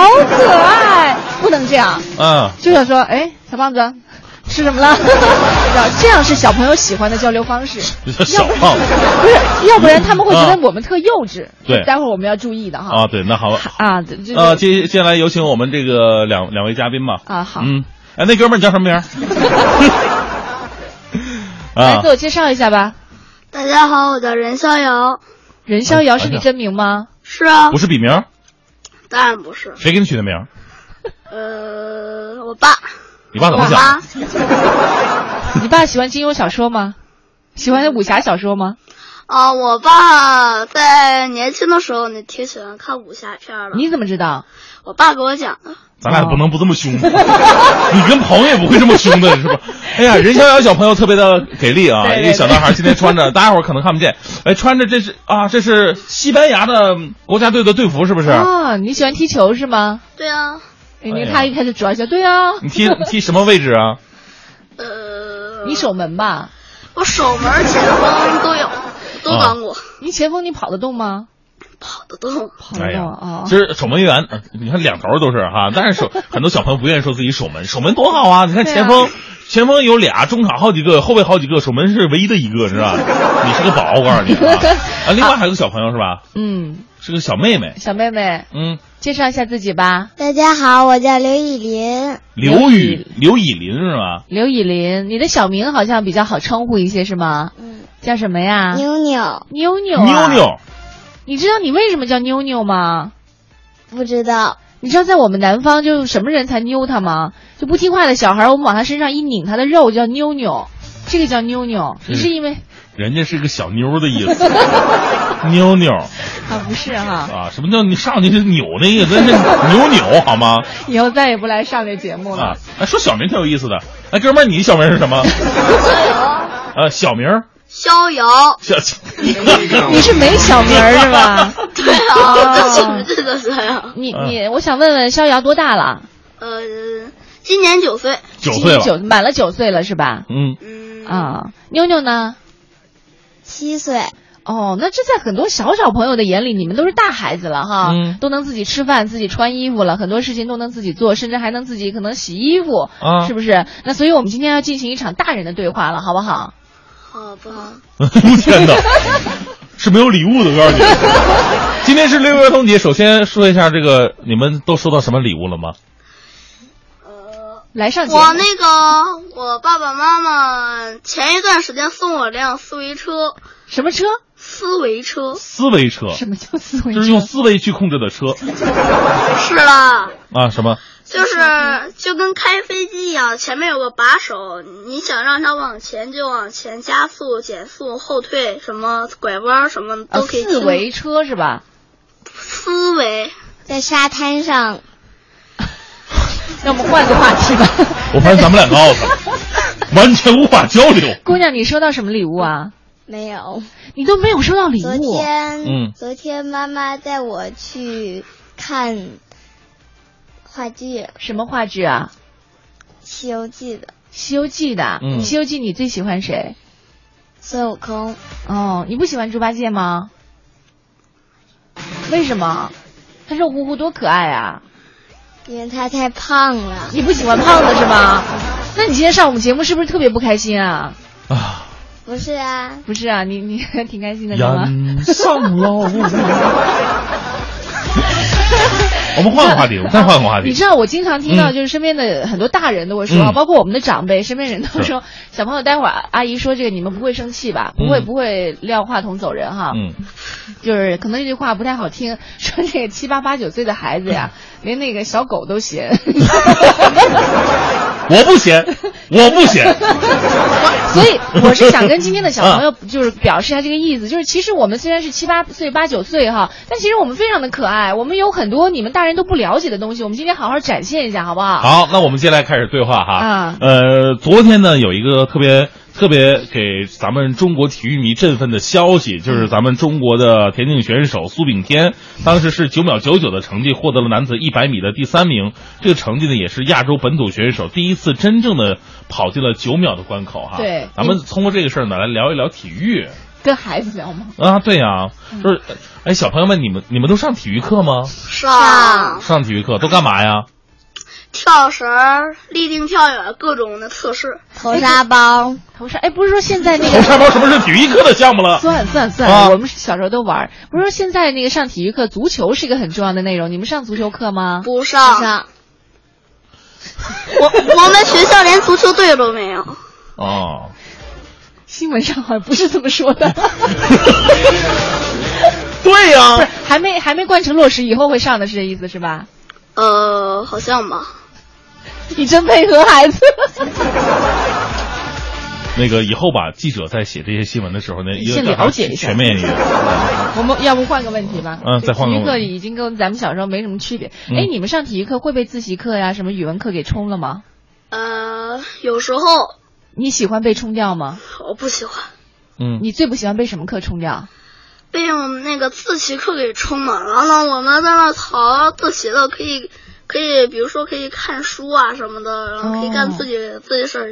可爱。”不能这样，嗯，就想说：“哎，小胖子，吃什么了？”然 后这样是小朋友喜欢的交流方式。这叫小胖子 不是，要不然他们会觉得啊我们特幼稚。对待会儿我们要注意的哈。啊，对，那好，啊，这这呃，接接下来有请我们这个两两位嘉宾吧。啊好嗯，哎，那哥们儿你叫什么名儿？啊来自，我介绍一下吧。大家好，我叫任逍遥。任逍遥是你真名吗？是啊不，是笔名儿，当然不是。谁给你取的名？呃，我爸，你爸怎么我想？你爸喜欢金庸小说吗？喜欢武侠小说吗？啊，我爸在年轻的时候呢，挺喜欢看武侠片的。你怎么知道？我爸给我讲的。咱俩不能不这么凶，你跟朋友也不会这么凶的，是吧？哎呀，任逍遥小朋友特别的给力啊！对对一个小男孩今天穿着，大家伙儿可能看不见，哎，穿着这是啊，这是西班牙的国家队的队服，是不是？啊，你喜欢踢球是吗？对啊，哎，你哎呀他一开始主要笑，对啊，你踢踢什么位置啊？呃，你守门吧？我守门、前锋都有，都当过，你前锋你跑得动吗？跑得动。跑得哎呀动啊。其实守门员，呃你看两头都是哈，但是守很多小朋友不愿意说自己守门，守门多好啊！你看前锋，前锋有俩，中场好几个，后卫好几个，守门是唯一的一个，是吧？你是个宝，我告诉你啊！啊，另外还有个小朋友是吧？嗯，是个小妹妹，小妹妹，嗯，介绍一下自己吧。大家好，我叫刘以林。刘雨刘以林是吧？刘以林，你的小名好像比较好称呼一些是吗？嗯，叫什么呀？妞妞，妞妞啊。妞妞，你知道你为什么叫妞妞吗？不知道。你知道在我们南方就什么人才妞他吗？就不听话的小孩，我们往他身上一拧他的肉叫妞妞，这个叫妞妞。你是因为人家是个小妞的意思，妞妞啊不是哈？啊，什么叫你上去就扭那个，那是扭扭好吗？以后再也不来上这节目了。啊，哎，说小名挺有意思的。哎，哥们儿，你小名是什么？呃，小名儿逍遥。小，你是没小名儿是吧？对哦啊，这是这个是呀。你你，我想问问逍遥多大了？呃，今年九岁。九岁了。九满了九岁了是吧？嗯，嗯。啊，妞妞呢？七岁。哦，那这在很多小小朋友的眼里，你们都是大孩子了哈，嗯都能自己吃饭、自己穿衣服了，很多事情都能自己做，甚至还能自己可能洗衣服，啊是不是？那所以我们今天要进行一场大人的对话了，好不好？好吧。天哪，是没有礼物的，我告诉你。今天是六一儿童节，首先说一下这个，你们都收到什么礼物了吗？来上节目我那个，我爸爸妈妈前一段时间送我辆思维车，什么车？思维车。思维车，什么叫思维车？就是用思维去控制的车 是啦，啊？什么？就是就跟开飞机一样，前面有个把手，你想让它往前就往前，加速、减速、后退，什么拐弯什么啊，都可以。四维车是吧？思维在沙滩上，那我们换个话题吧。我发现咱们两个 out 了，完全无法交流。姑娘，你收到什么礼物啊？没有。你都没有收到礼物昨。天，嗯昨天妈妈带我去看话剧《什么话剧啊？西游记》的《西游记》的。嗯西游记》你最喜欢谁？孙悟空，哦，你不喜欢猪八戒吗？为什么？他肉乎乎多可爱啊！因为他太胖了。你不喜欢胖的是吗？那你今天上我们节目是不是特别不开心啊？啊，不是啊，不是啊，你你 挺开心的，是吗？人上路。我们换个话题，我们再换个话题。你知道我经常听到，嗯就是身边的很多大人都会说，嗯包括我们的长辈，身边人都是说，小朋友，待会儿阿姨说这个，你们不会生气吧？不会，嗯不会撂话筒走人哈。嗯，就是可能这句话不太好听，说这个七八八九岁的孩子呀，连那个小狗都嫌。我不嫌，我不嫌。所以我是想跟今天的小朋友 就是表示一下这个意思，就是其实我们虽然是七八岁、八九岁哈，但其实我们非常的可爱，我们有很多你们大人都不了解的东西，我们今天好好展现一下，好不好？好，那我们接下来开始对话哈。啊呃，昨天呢有一个特别特别给咱们中国体育迷振奋的消息，就是咱们中国的田径选手苏炳添，当时是九秒九九的成绩获得了男子一百米的第三名，这个成绩呢也是亚洲本土选手第一次真正的跑进了九秒的关口哈。对咱们通过这个事儿呢来聊一聊体育。跟孩子聊吗？啊，对呀、就是，哎，小朋友们，你们你们都上体育课吗？上上体育课都干嘛呀？跳绳、立定跳远各种的测试。投沙包，投沙，哎，不是说现在那个投沙包什么是体育课的项目了？算算算，啊我们小时候都玩。不是说现在那个上体育课，足球是一个很重要的内容。你们上足球课吗？不上。不上我我们学校连足球队都没有。哦，新闻上好像不是这么说的。对呀、不是还没还没贯彻落实，以后会上的是这意思是吧？呃，好像吧。你真配合孩子。那个以后吧，记者在写这些新闻的时候呢，先要了解一下全面一点。我们要不换个问题吧？嗯再换个体育课已经跟咱们小时候没什么区别。嗯哎、你们上体育课会被自习课呀、什么语文课给冲了吗？呃，有时候你喜欢被冲掉吗？我不喜欢嗯，你最不喜欢被什么课冲掉？被我们那个自习课给冲了，然后呢，我们在那逃自习的可以。可以，比如说可以看书啊什么的，然后可以干自己、自己事儿，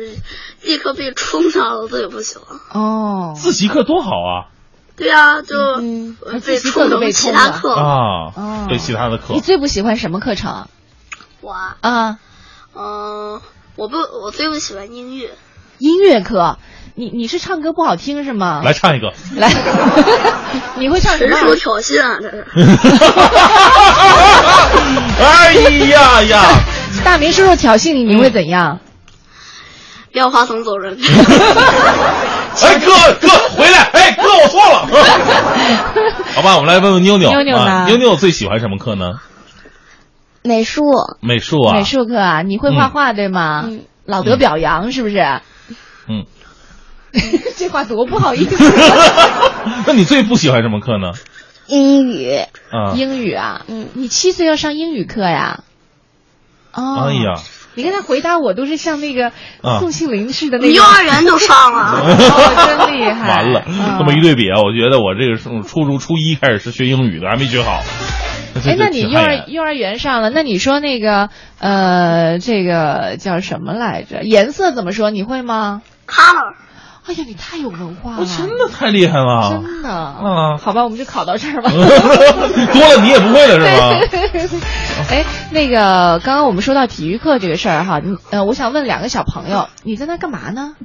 立刻被冲掉了，自己不喜欢。哦，自习课多好啊！对呀、就嗯被冲成习课都被冲了其他课。啊，哦对其他的课你，最不喜欢什么课程我啊，啊？嗯、我不，我最不喜欢音乐。音乐课。你你是唱歌不好听是吗？来唱一个。来，你会唱什么啊？纯属挑衅啊！这是。哎呀呀！大明叔叔挑衅你，你会怎样？撂话筒走人。哎，哥哥回来！哎，哥我错了。好吧，我们来问问妞妞。妞妞呢啊妞妞最喜欢什么课呢？美术，美术啊。美术课啊，你会画画对吗？嗯老得表扬是不是？嗯。这话多不好意思。那你最不喜欢什么课呢？英语，啊。英语啊，嗯，你七岁要上英语课呀？哦，哎呀，你看他回答我都是像那个啊宋庆龄似的那种。你幼儿园都上了。哦，真厉害！完了，嗯这么一对比啊，我觉得我这个从初中初一开始是学英语的，还没学好。哎，那你幼儿幼儿园上了，那你说那个呃，这个叫什么来着？颜色怎么说？你会吗？Color。哎呀，你太有文化了，我真的太厉害了，真的啊！好吧，我们就考到这儿吧。多了你也不会了是吗？哎，那个刚刚我们说到体育课这个事儿哈，你呃，我想问两个小朋友，你在那干嘛呢？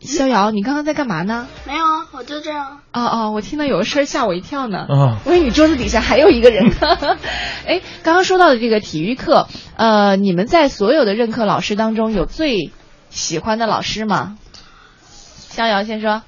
逍遥，你刚刚在干嘛呢？没有啊，我就这样。哦哦，我听到有个声吓我一跳呢。啊我以为你桌子底下还有一个人呢。哎，刚刚说到的这个体育课，呃，你们在所有的任课老师当中有最喜欢的老师吗？逍遥先说。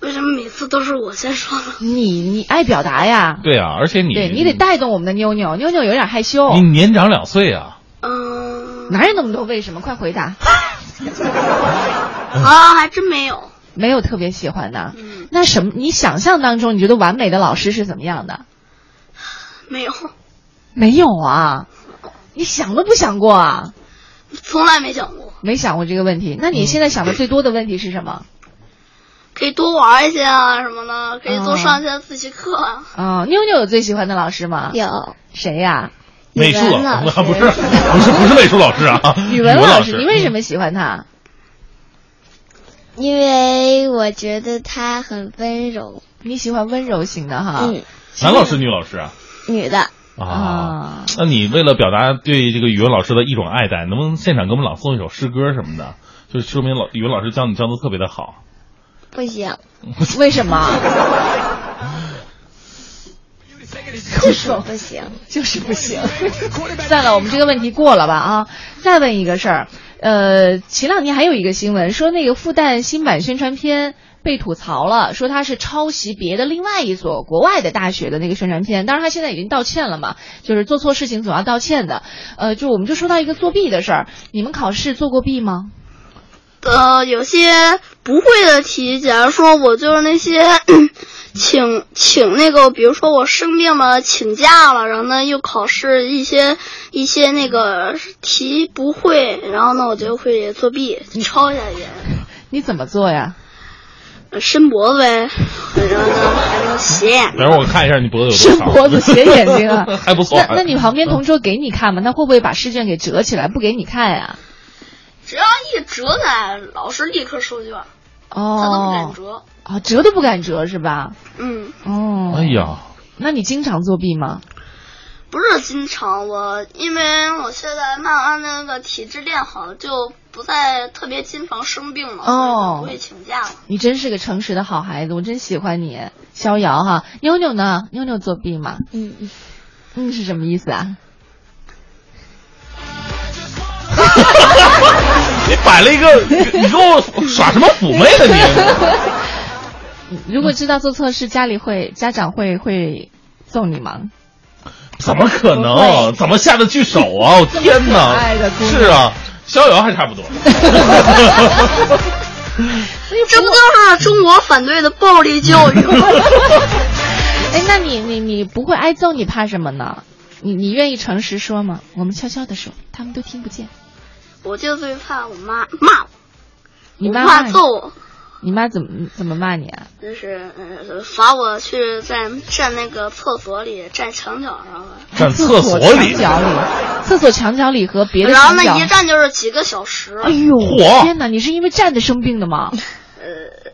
为什么每次都是我先说呢？你你爱表达呀？对啊，而且你对你得带动我们的妞妞，妞妞有点害羞。你年长两岁啊，嗯，哪有那么多为什么？快回答。啊，还真没有。没有特别喜欢的。嗯，那什么？你想象当中你觉得完美的老师是怎么样的？没有，没有啊，你想都不想过啊？从来没想过。没想过这个问题。那你现在想的最多的问题是什么？可以多玩一些啊，什么的，可以多哦上一些自习课啊。啊、妞妞有最喜欢的老师吗？有谁呀、美术老师啊，不是不是不是美术老师啊，语文老老师。你为什么喜欢他？因为我觉得他很温柔，你喜欢温柔型的哈？嗯，男老师女老师啊？女的，啊，那你为了表达对这个语文老师的一种爱戴，能不能现场给我们朗诵一首诗歌什么的？就说明老语文老师教你教的特别的好。不行，为什么？就是说不行，就是不行。算了，我们这个问题过了吧啊！再问一个事儿，呃，前两天还有一个新闻说那个复旦新版宣传片被吐槽了，说他是抄袭别的另外一所国外的大学的那个宣传片。当然，他现在已经道歉了嘛，就是做错事情总要道歉的。呃，就我们就说到一个作弊的事儿，你们考试做过弊吗？呃，有些不会的题，假如说我就是那些 请请那个，比如说我生病了请假了，然后呢又考试一些一些那个题不会，然后呢我就会作弊抄一下去。你怎么做呀？伸脖子呗，然后呢还能斜眼。等会儿我看一下你脖子有多伸长。脖子斜眼睛啊，还不错。那那你旁边同桌给你看吗？他会不会把试卷给折起来不给你看呀？只要一折来，老师立刻收卷，哦，他都不敢折。啊，折都不敢折是吧？嗯，哦，哎呀，那你经常作弊吗？不是经常，我因为我现在慢慢那个体质练好了，就不再特别经常生病了，所以哦就不会请假了。你真是个诚实的好孩子，我真喜欢你，逍遥哈。妞妞呢？妞妞作弊吗？嗯嗯。嗯是什么意思啊？你摆了一个，你你给我耍什么妩媚呢你？如果知道做错事，家里会家长会会揍你吗？怎么可能？怎么下得去手啊？我天哪！爱的姑娘是啊，逍遥还差不多。这不就是中国反对的暴力教育吗？哎，那你你你不会挨揍，你怕什么呢？你你愿意诚实说吗？我们悄悄的说，他们都听不见。我就最怕我妈骂我，你妈我怕骂揍我，你妈怎么怎么骂你啊？就是呃罚我去在站那个厕所里，站墙角上了。站厕所里墙角里，厕所墙角里和别的然后。那一站就是几个小时。哎呦，天哪！你是因为站着生病的吗？呃，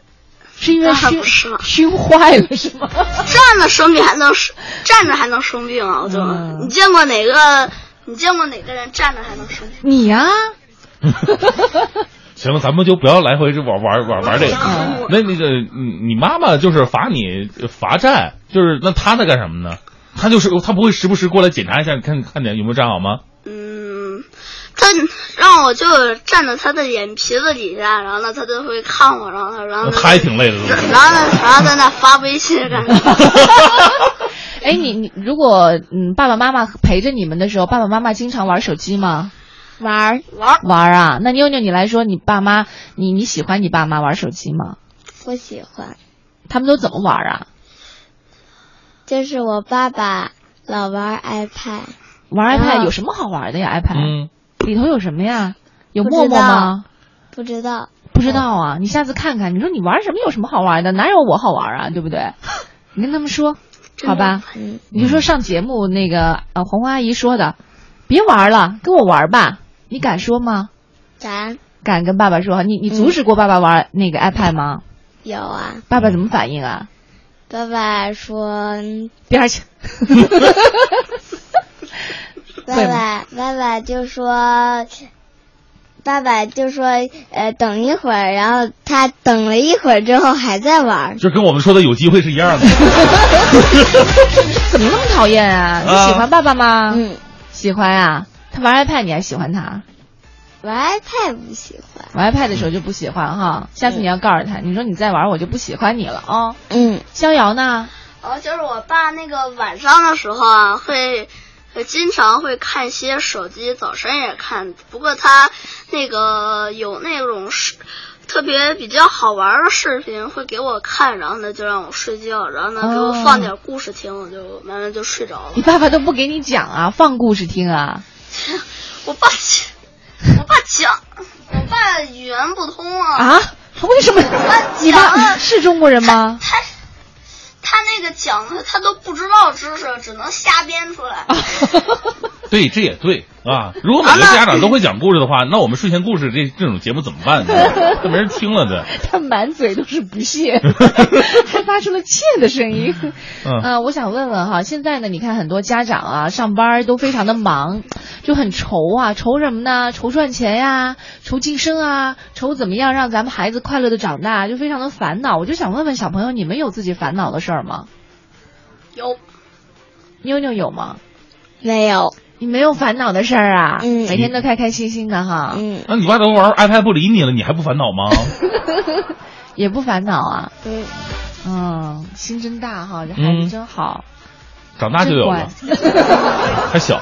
是因为熏不是吗熏坏了是吗？站着生病还能生，站着还能生病啊！我就、嗯你见过哪个？你见过哪个人站着还能生病？你呀、行了，咱们就不要来回就玩玩玩玩这个。嗯那那个，你你妈妈就是罚你罚站，就是那她在干什么呢？她就是她不会时不时过来检查一下，看看点有没有站好吗？嗯，她让我就站在她的眼皮子底下，然后呢，她就会看我，然后他，然后呢，她也挺累的。然后呢，然后在那发微信干什么？哎，你你如果嗯爸爸妈妈陪着你们的时候，爸爸妈妈经常玩手机吗？玩玩玩啊！那妞妞你来说，你爸妈你你喜欢你爸妈玩手机吗？不喜欢，他们都怎么玩啊？就是我爸爸老玩 iPad，玩 iPad 有什么好玩的呀？iPad、嗯，里头有什么呀？有陌陌吗？不知道。不知道啊，你下次看看。你说你玩什么有什么好玩的？哪有我好玩啊？对不对？你跟他们说，好吧？嗯，你就说上节目那个呃红花阿姨说的，别玩了，跟我玩吧。你敢说吗？敢敢跟爸爸说？你你阻止过爸爸玩那个 iPad 吗？有啊。爸爸怎么反应啊？爸爸说，边儿去。爸爸爸爸就说，爸爸就说，呃，等一会儿，然后他等了一会儿之后还在玩。就跟我们说的有机会是一样的。怎么那么讨厌啊？你啊喜欢爸爸吗？嗯，喜欢啊。他玩 iPad 你还喜欢他？玩 iPad 不喜欢。玩 iPad 的时候就不喜欢哈。下次你要告诉他，你说你再玩我就不喜欢你了啊。嗯，逍遥呢？哦，就是我爸那个晚上的时候啊，会会经常会看些手机，早晨也看。不过他那个有那种视特别比较好玩的视频会给我看，然后呢就让我睡觉，然后呢给我放点故事听，我就慢慢就睡着了。你爸爸都不给你讲啊，放故事听啊。我爸讲，我爸讲，我爸语言不通啊。啊？为什么？你讲爸是中国人吗？他他那个讲的他都不知道知识，只能瞎编出来。对，这也对啊。如果每个家长都会讲故事的话，那我们睡前故事这这种节目怎么办呢？那没人听了的。他满嘴都是不屑，还发出了切的声音。嗯呃，我想问问哈，现在呢，你看很多家长啊，上班都非常的忙，就很愁啊，愁什么呢？愁赚钱呀，愁晋升啊，愁怎么样让咱们孩子快乐的长大，就非常的烦恼。我就想问问小朋友，你们有自己烦恼的事儿吗？有妞妞有吗？没有。你没有烦恼的事儿啊？嗯，每天都开开心心的哈。嗯，那你爸都玩 iPad 不理你了，你还不烦恼吗？也不烦恼啊。对，嗯，心真大哈，这孩子真好。长大就有了，还小。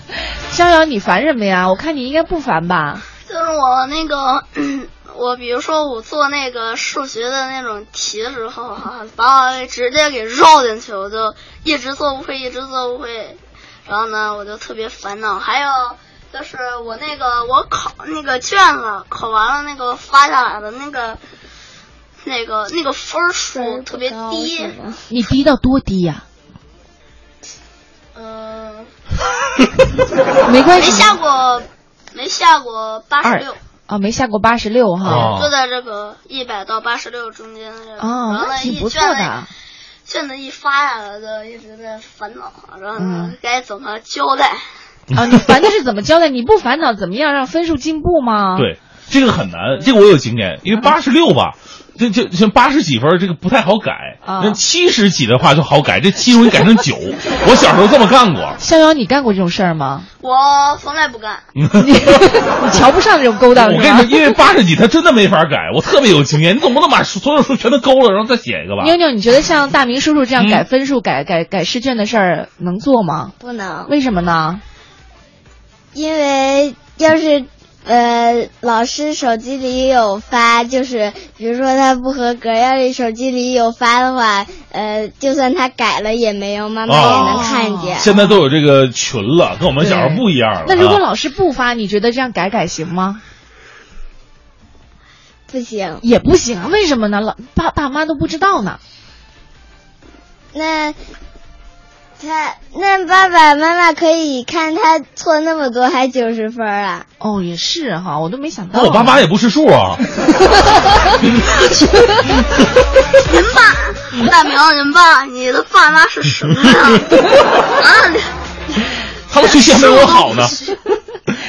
逍遥，你烦什么呀？我看你应该不烦吧？就是我那个，我比如说我做那个数学的那种题的时候，哈，把我直接给绕进去，我就一直做不会，一直做不会。然后呢，我就特别烦恼。还有就是我那个我考那个卷子考完了，那个发下来的那个那个那个分数特别低。你低到多低呀？嗯，没关系，没下过，没下过八十六。啊，没下过八十六哈。就在这个一百到八十六中间。哦，那挺不错的。卷子一发下来就一直在烦恼，然后呢该怎么交代？啊，你烦的是怎么交代？你不烦恼怎么样让分数进步吗？对，这个很难，这个我有经验，因为八十六吧。这这像八十几分，这个不太好改。那七十几的话就好改，这七容易改成九。我小时候这么干过。逍遥，你干过这种事儿吗？我从来不干。你你瞧不上这种勾当。我跟你说，因为八十几他真的没法改，我特别有经验。你总不能把所有数全都勾了，然后再写一个吧？妞妞，你觉得像大明叔叔这样改分数、改改改试卷的事儿能做吗？不能。为什么呢？因为要是。呃，老师手机里有发，就是比如说他不合格，要是手机里有发的话，呃，就算他改了也没用，妈妈也能看见。现在都有这个群了，跟我们小时候不一样了。那如果老师不发，你觉得这样改改行吗？不行，也不行，为什么呢？老爸爸妈都不知道呢。那。他那爸爸妈妈可以看他错那么多还九十分啊？哦，也是哈，我都没想到。那我爸妈也不是数啊。您爸，大明，您爸，你的爸妈是什么呀？啊，他们学习还没我好呢，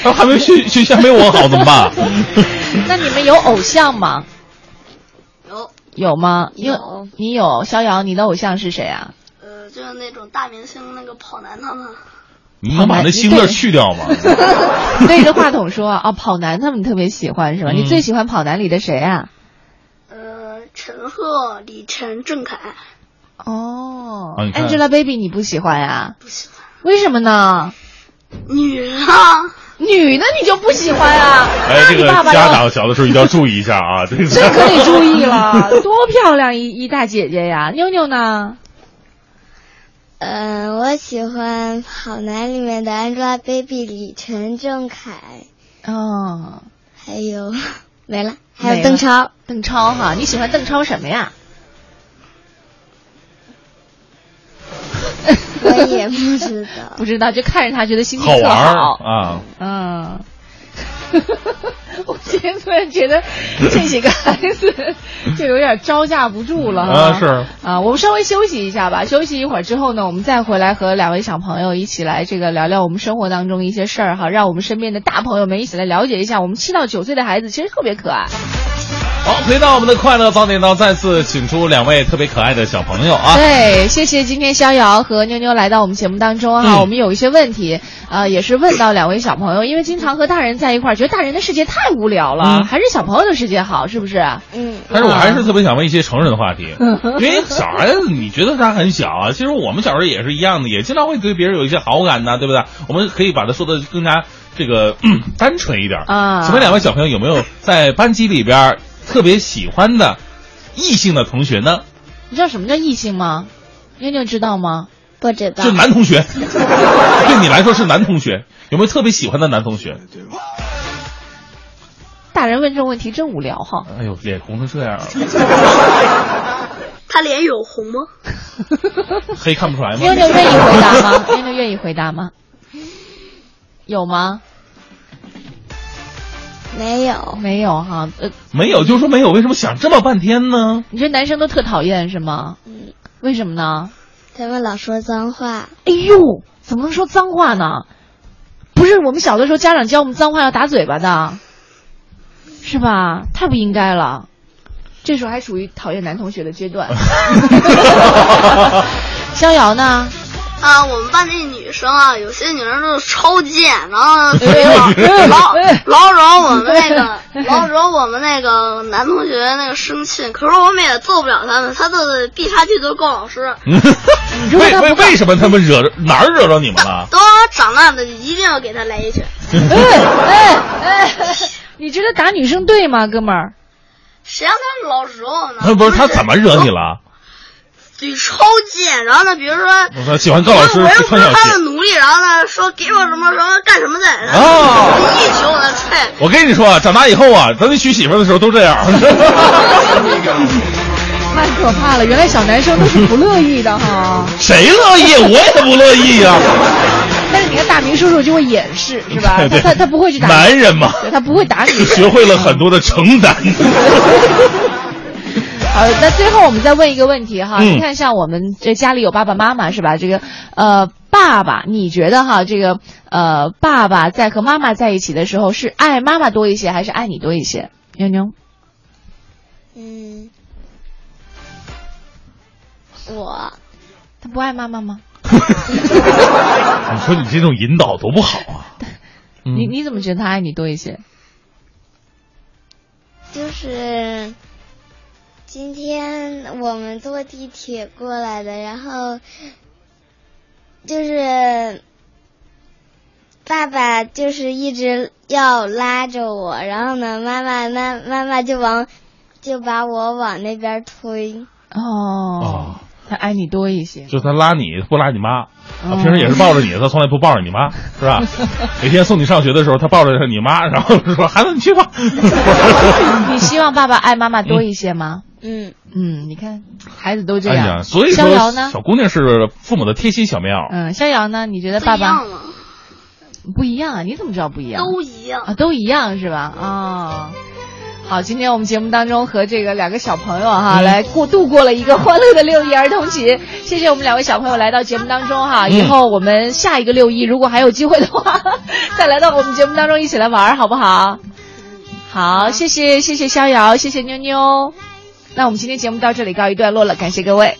他还没学学习还没我好怎么办？那你们有偶像吗？有。有吗？有。你有逍遥，你的偶像是谁啊？就是那种大明星，那个跑男他们。你能把那“星”字去掉吗？对着话筒说啊，跑男他们特别喜欢是吧？你最喜欢跑男里的谁啊？呃，陈赫、李晨、郑恺。哦，Angelababy 你不喜欢呀？不喜欢。为什么呢？女人啊，女的你就不喜欢啊？哎，这个家长小的时候一定要注意一下啊！这可得注意了，多漂亮一一大姐姐呀！妞妞呢？嗯，我喜欢《跑男》里面的 Angelababy 李晨、郑恺。哦，还有没了，还有邓超。邓超哈，你喜欢邓超什么呀？我也不知道。不知道，就看着他觉得心情特好啊。嗯。我今天突然觉得这几个孩子就有点招架不住了啊！是啊，我们稍微休息一下吧。休息一会儿之后呢，我们再回来和两位小朋友一起来这个聊聊我们生活当中一些事儿哈，让我们身边的大朋友们一起来了解一下，我们七到九岁的孩子其实特别可爱。好，回到我们的快乐早点到，再次请出两位特别可爱的小朋友啊！对，谢谢今天逍遥和妞妞来到我们节目当中哈。我们有一些问题呃，也是问到两位小朋友，因为经常和大人在一块儿，觉得大人的世界太无聊了，还是小朋友的世界好，是不是？嗯。但是我还是特别想问一些成人的话题，因为小孩子你觉得他很小啊，其实我们小时候也是一样的，也经常会对别人有一些好感呐，对不对？我们可以把它说的更加这个 单纯一点啊。请问两位小朋友有没有在班级里边？特别喜欢的异性的同学呢？你知道什么叫异性吗？妞妞知道吗？不知道。是男同学，对你来说是男同学。有没有特别喜欢的男同学？大人问这种问题真无聊哈。哎呦，脸红成这样了。他脸有红吗？黑看不出来吗？妞妞愿意回答吗？妞妞愿意回答吗？有吗？没有，没有哈，呃，没有，就说没有，为什么想这么半天呢？你这男生都特讨厌是吗？嗯，为什么呢？他们老说脏话。哎呦，怎么能说脏话呢？不是我们小的时候家长教我们脏话要打嘴巴的，是吧？太不应该了。这时候还属于讨厌男同学的阶段。逍遥呢？啊，我们班那女生啊，有些女生都是超贱，然后老老惹我们那个 老惹我们那个男同学那个生气。可是我们也揍不了他们，他的必杀技都是告老师。为为为什么他们惹着哪儿惹着你们了？等我长大了，一定要给他来一拳。哎哎，你觉得打女生对吗，哥们儿？谁让他老惹我呢？不是他怎么惹你了？嘴超贱，然后呢，比如说，我说喜欢告老师我又不是他的。奴隶，然后呢，说给我什么什么干什么的，然后哦一拳我的踹。我跟你说啊，长大以后啊，等你娶媳妇的时候都这样。太可怕了！原来小男生都是不乐意的哈。谁乐意？我也不乐意呀、但是你看大明叔叔就会掩饰，是吧？对他他他不会去打男人嘛对他不会打女生。学会了很多的承担。好，那最后我们再问一个问题哈，嗯你看像我们这家里有爸爸妈妈是吧？这个呃，爸爸，你觉得哈，这个呃，爸爸在和妈妈在一起的时候是爱妈妈多一些，还是爱你多一些？妞妞，嗯，我他不爱妈妈吗？你说你这种引导多不好啊！嗯你你怎么觉得他爱你多一些？就是今天我们坐地铁过来的，然后就是爸爸就是一直要拉着我，然后呢，妈妈妈妈妈就往就把我往那边推。哦，他爱你多一些。就他拉你不拉你妈，哦啊平时也是抱着你，他从来不抱着你妈，是吧？每天送你上学的时候，他抱着你妈，然后说：“孩子，你去吧。你希望爸爸爱妈妈多一些吗？嗯嗯，你看孩子都”这哎样。呀，所以逍遥呢？说小姑娘是父母的贴心小棉袄。嗯，逍遥呢？你觉得爸爸不一样啊？你怎么知道不一样？都一样啊，都一样是吧？啊、好，今天我们节目当中和这个两个小朋友哈、嗯来过度过了一个欢乐的六一儿童节，谢谢我们两位小朋友来到节目当中哈、嗯以后我们下一个六一如果还有机会的话，再来到我们节目当中一起来玩儿，好不好？好，谢谢谢谢逍遥，谢谢妞妞。那我们今天节目到这里告一段落了，感谢各位。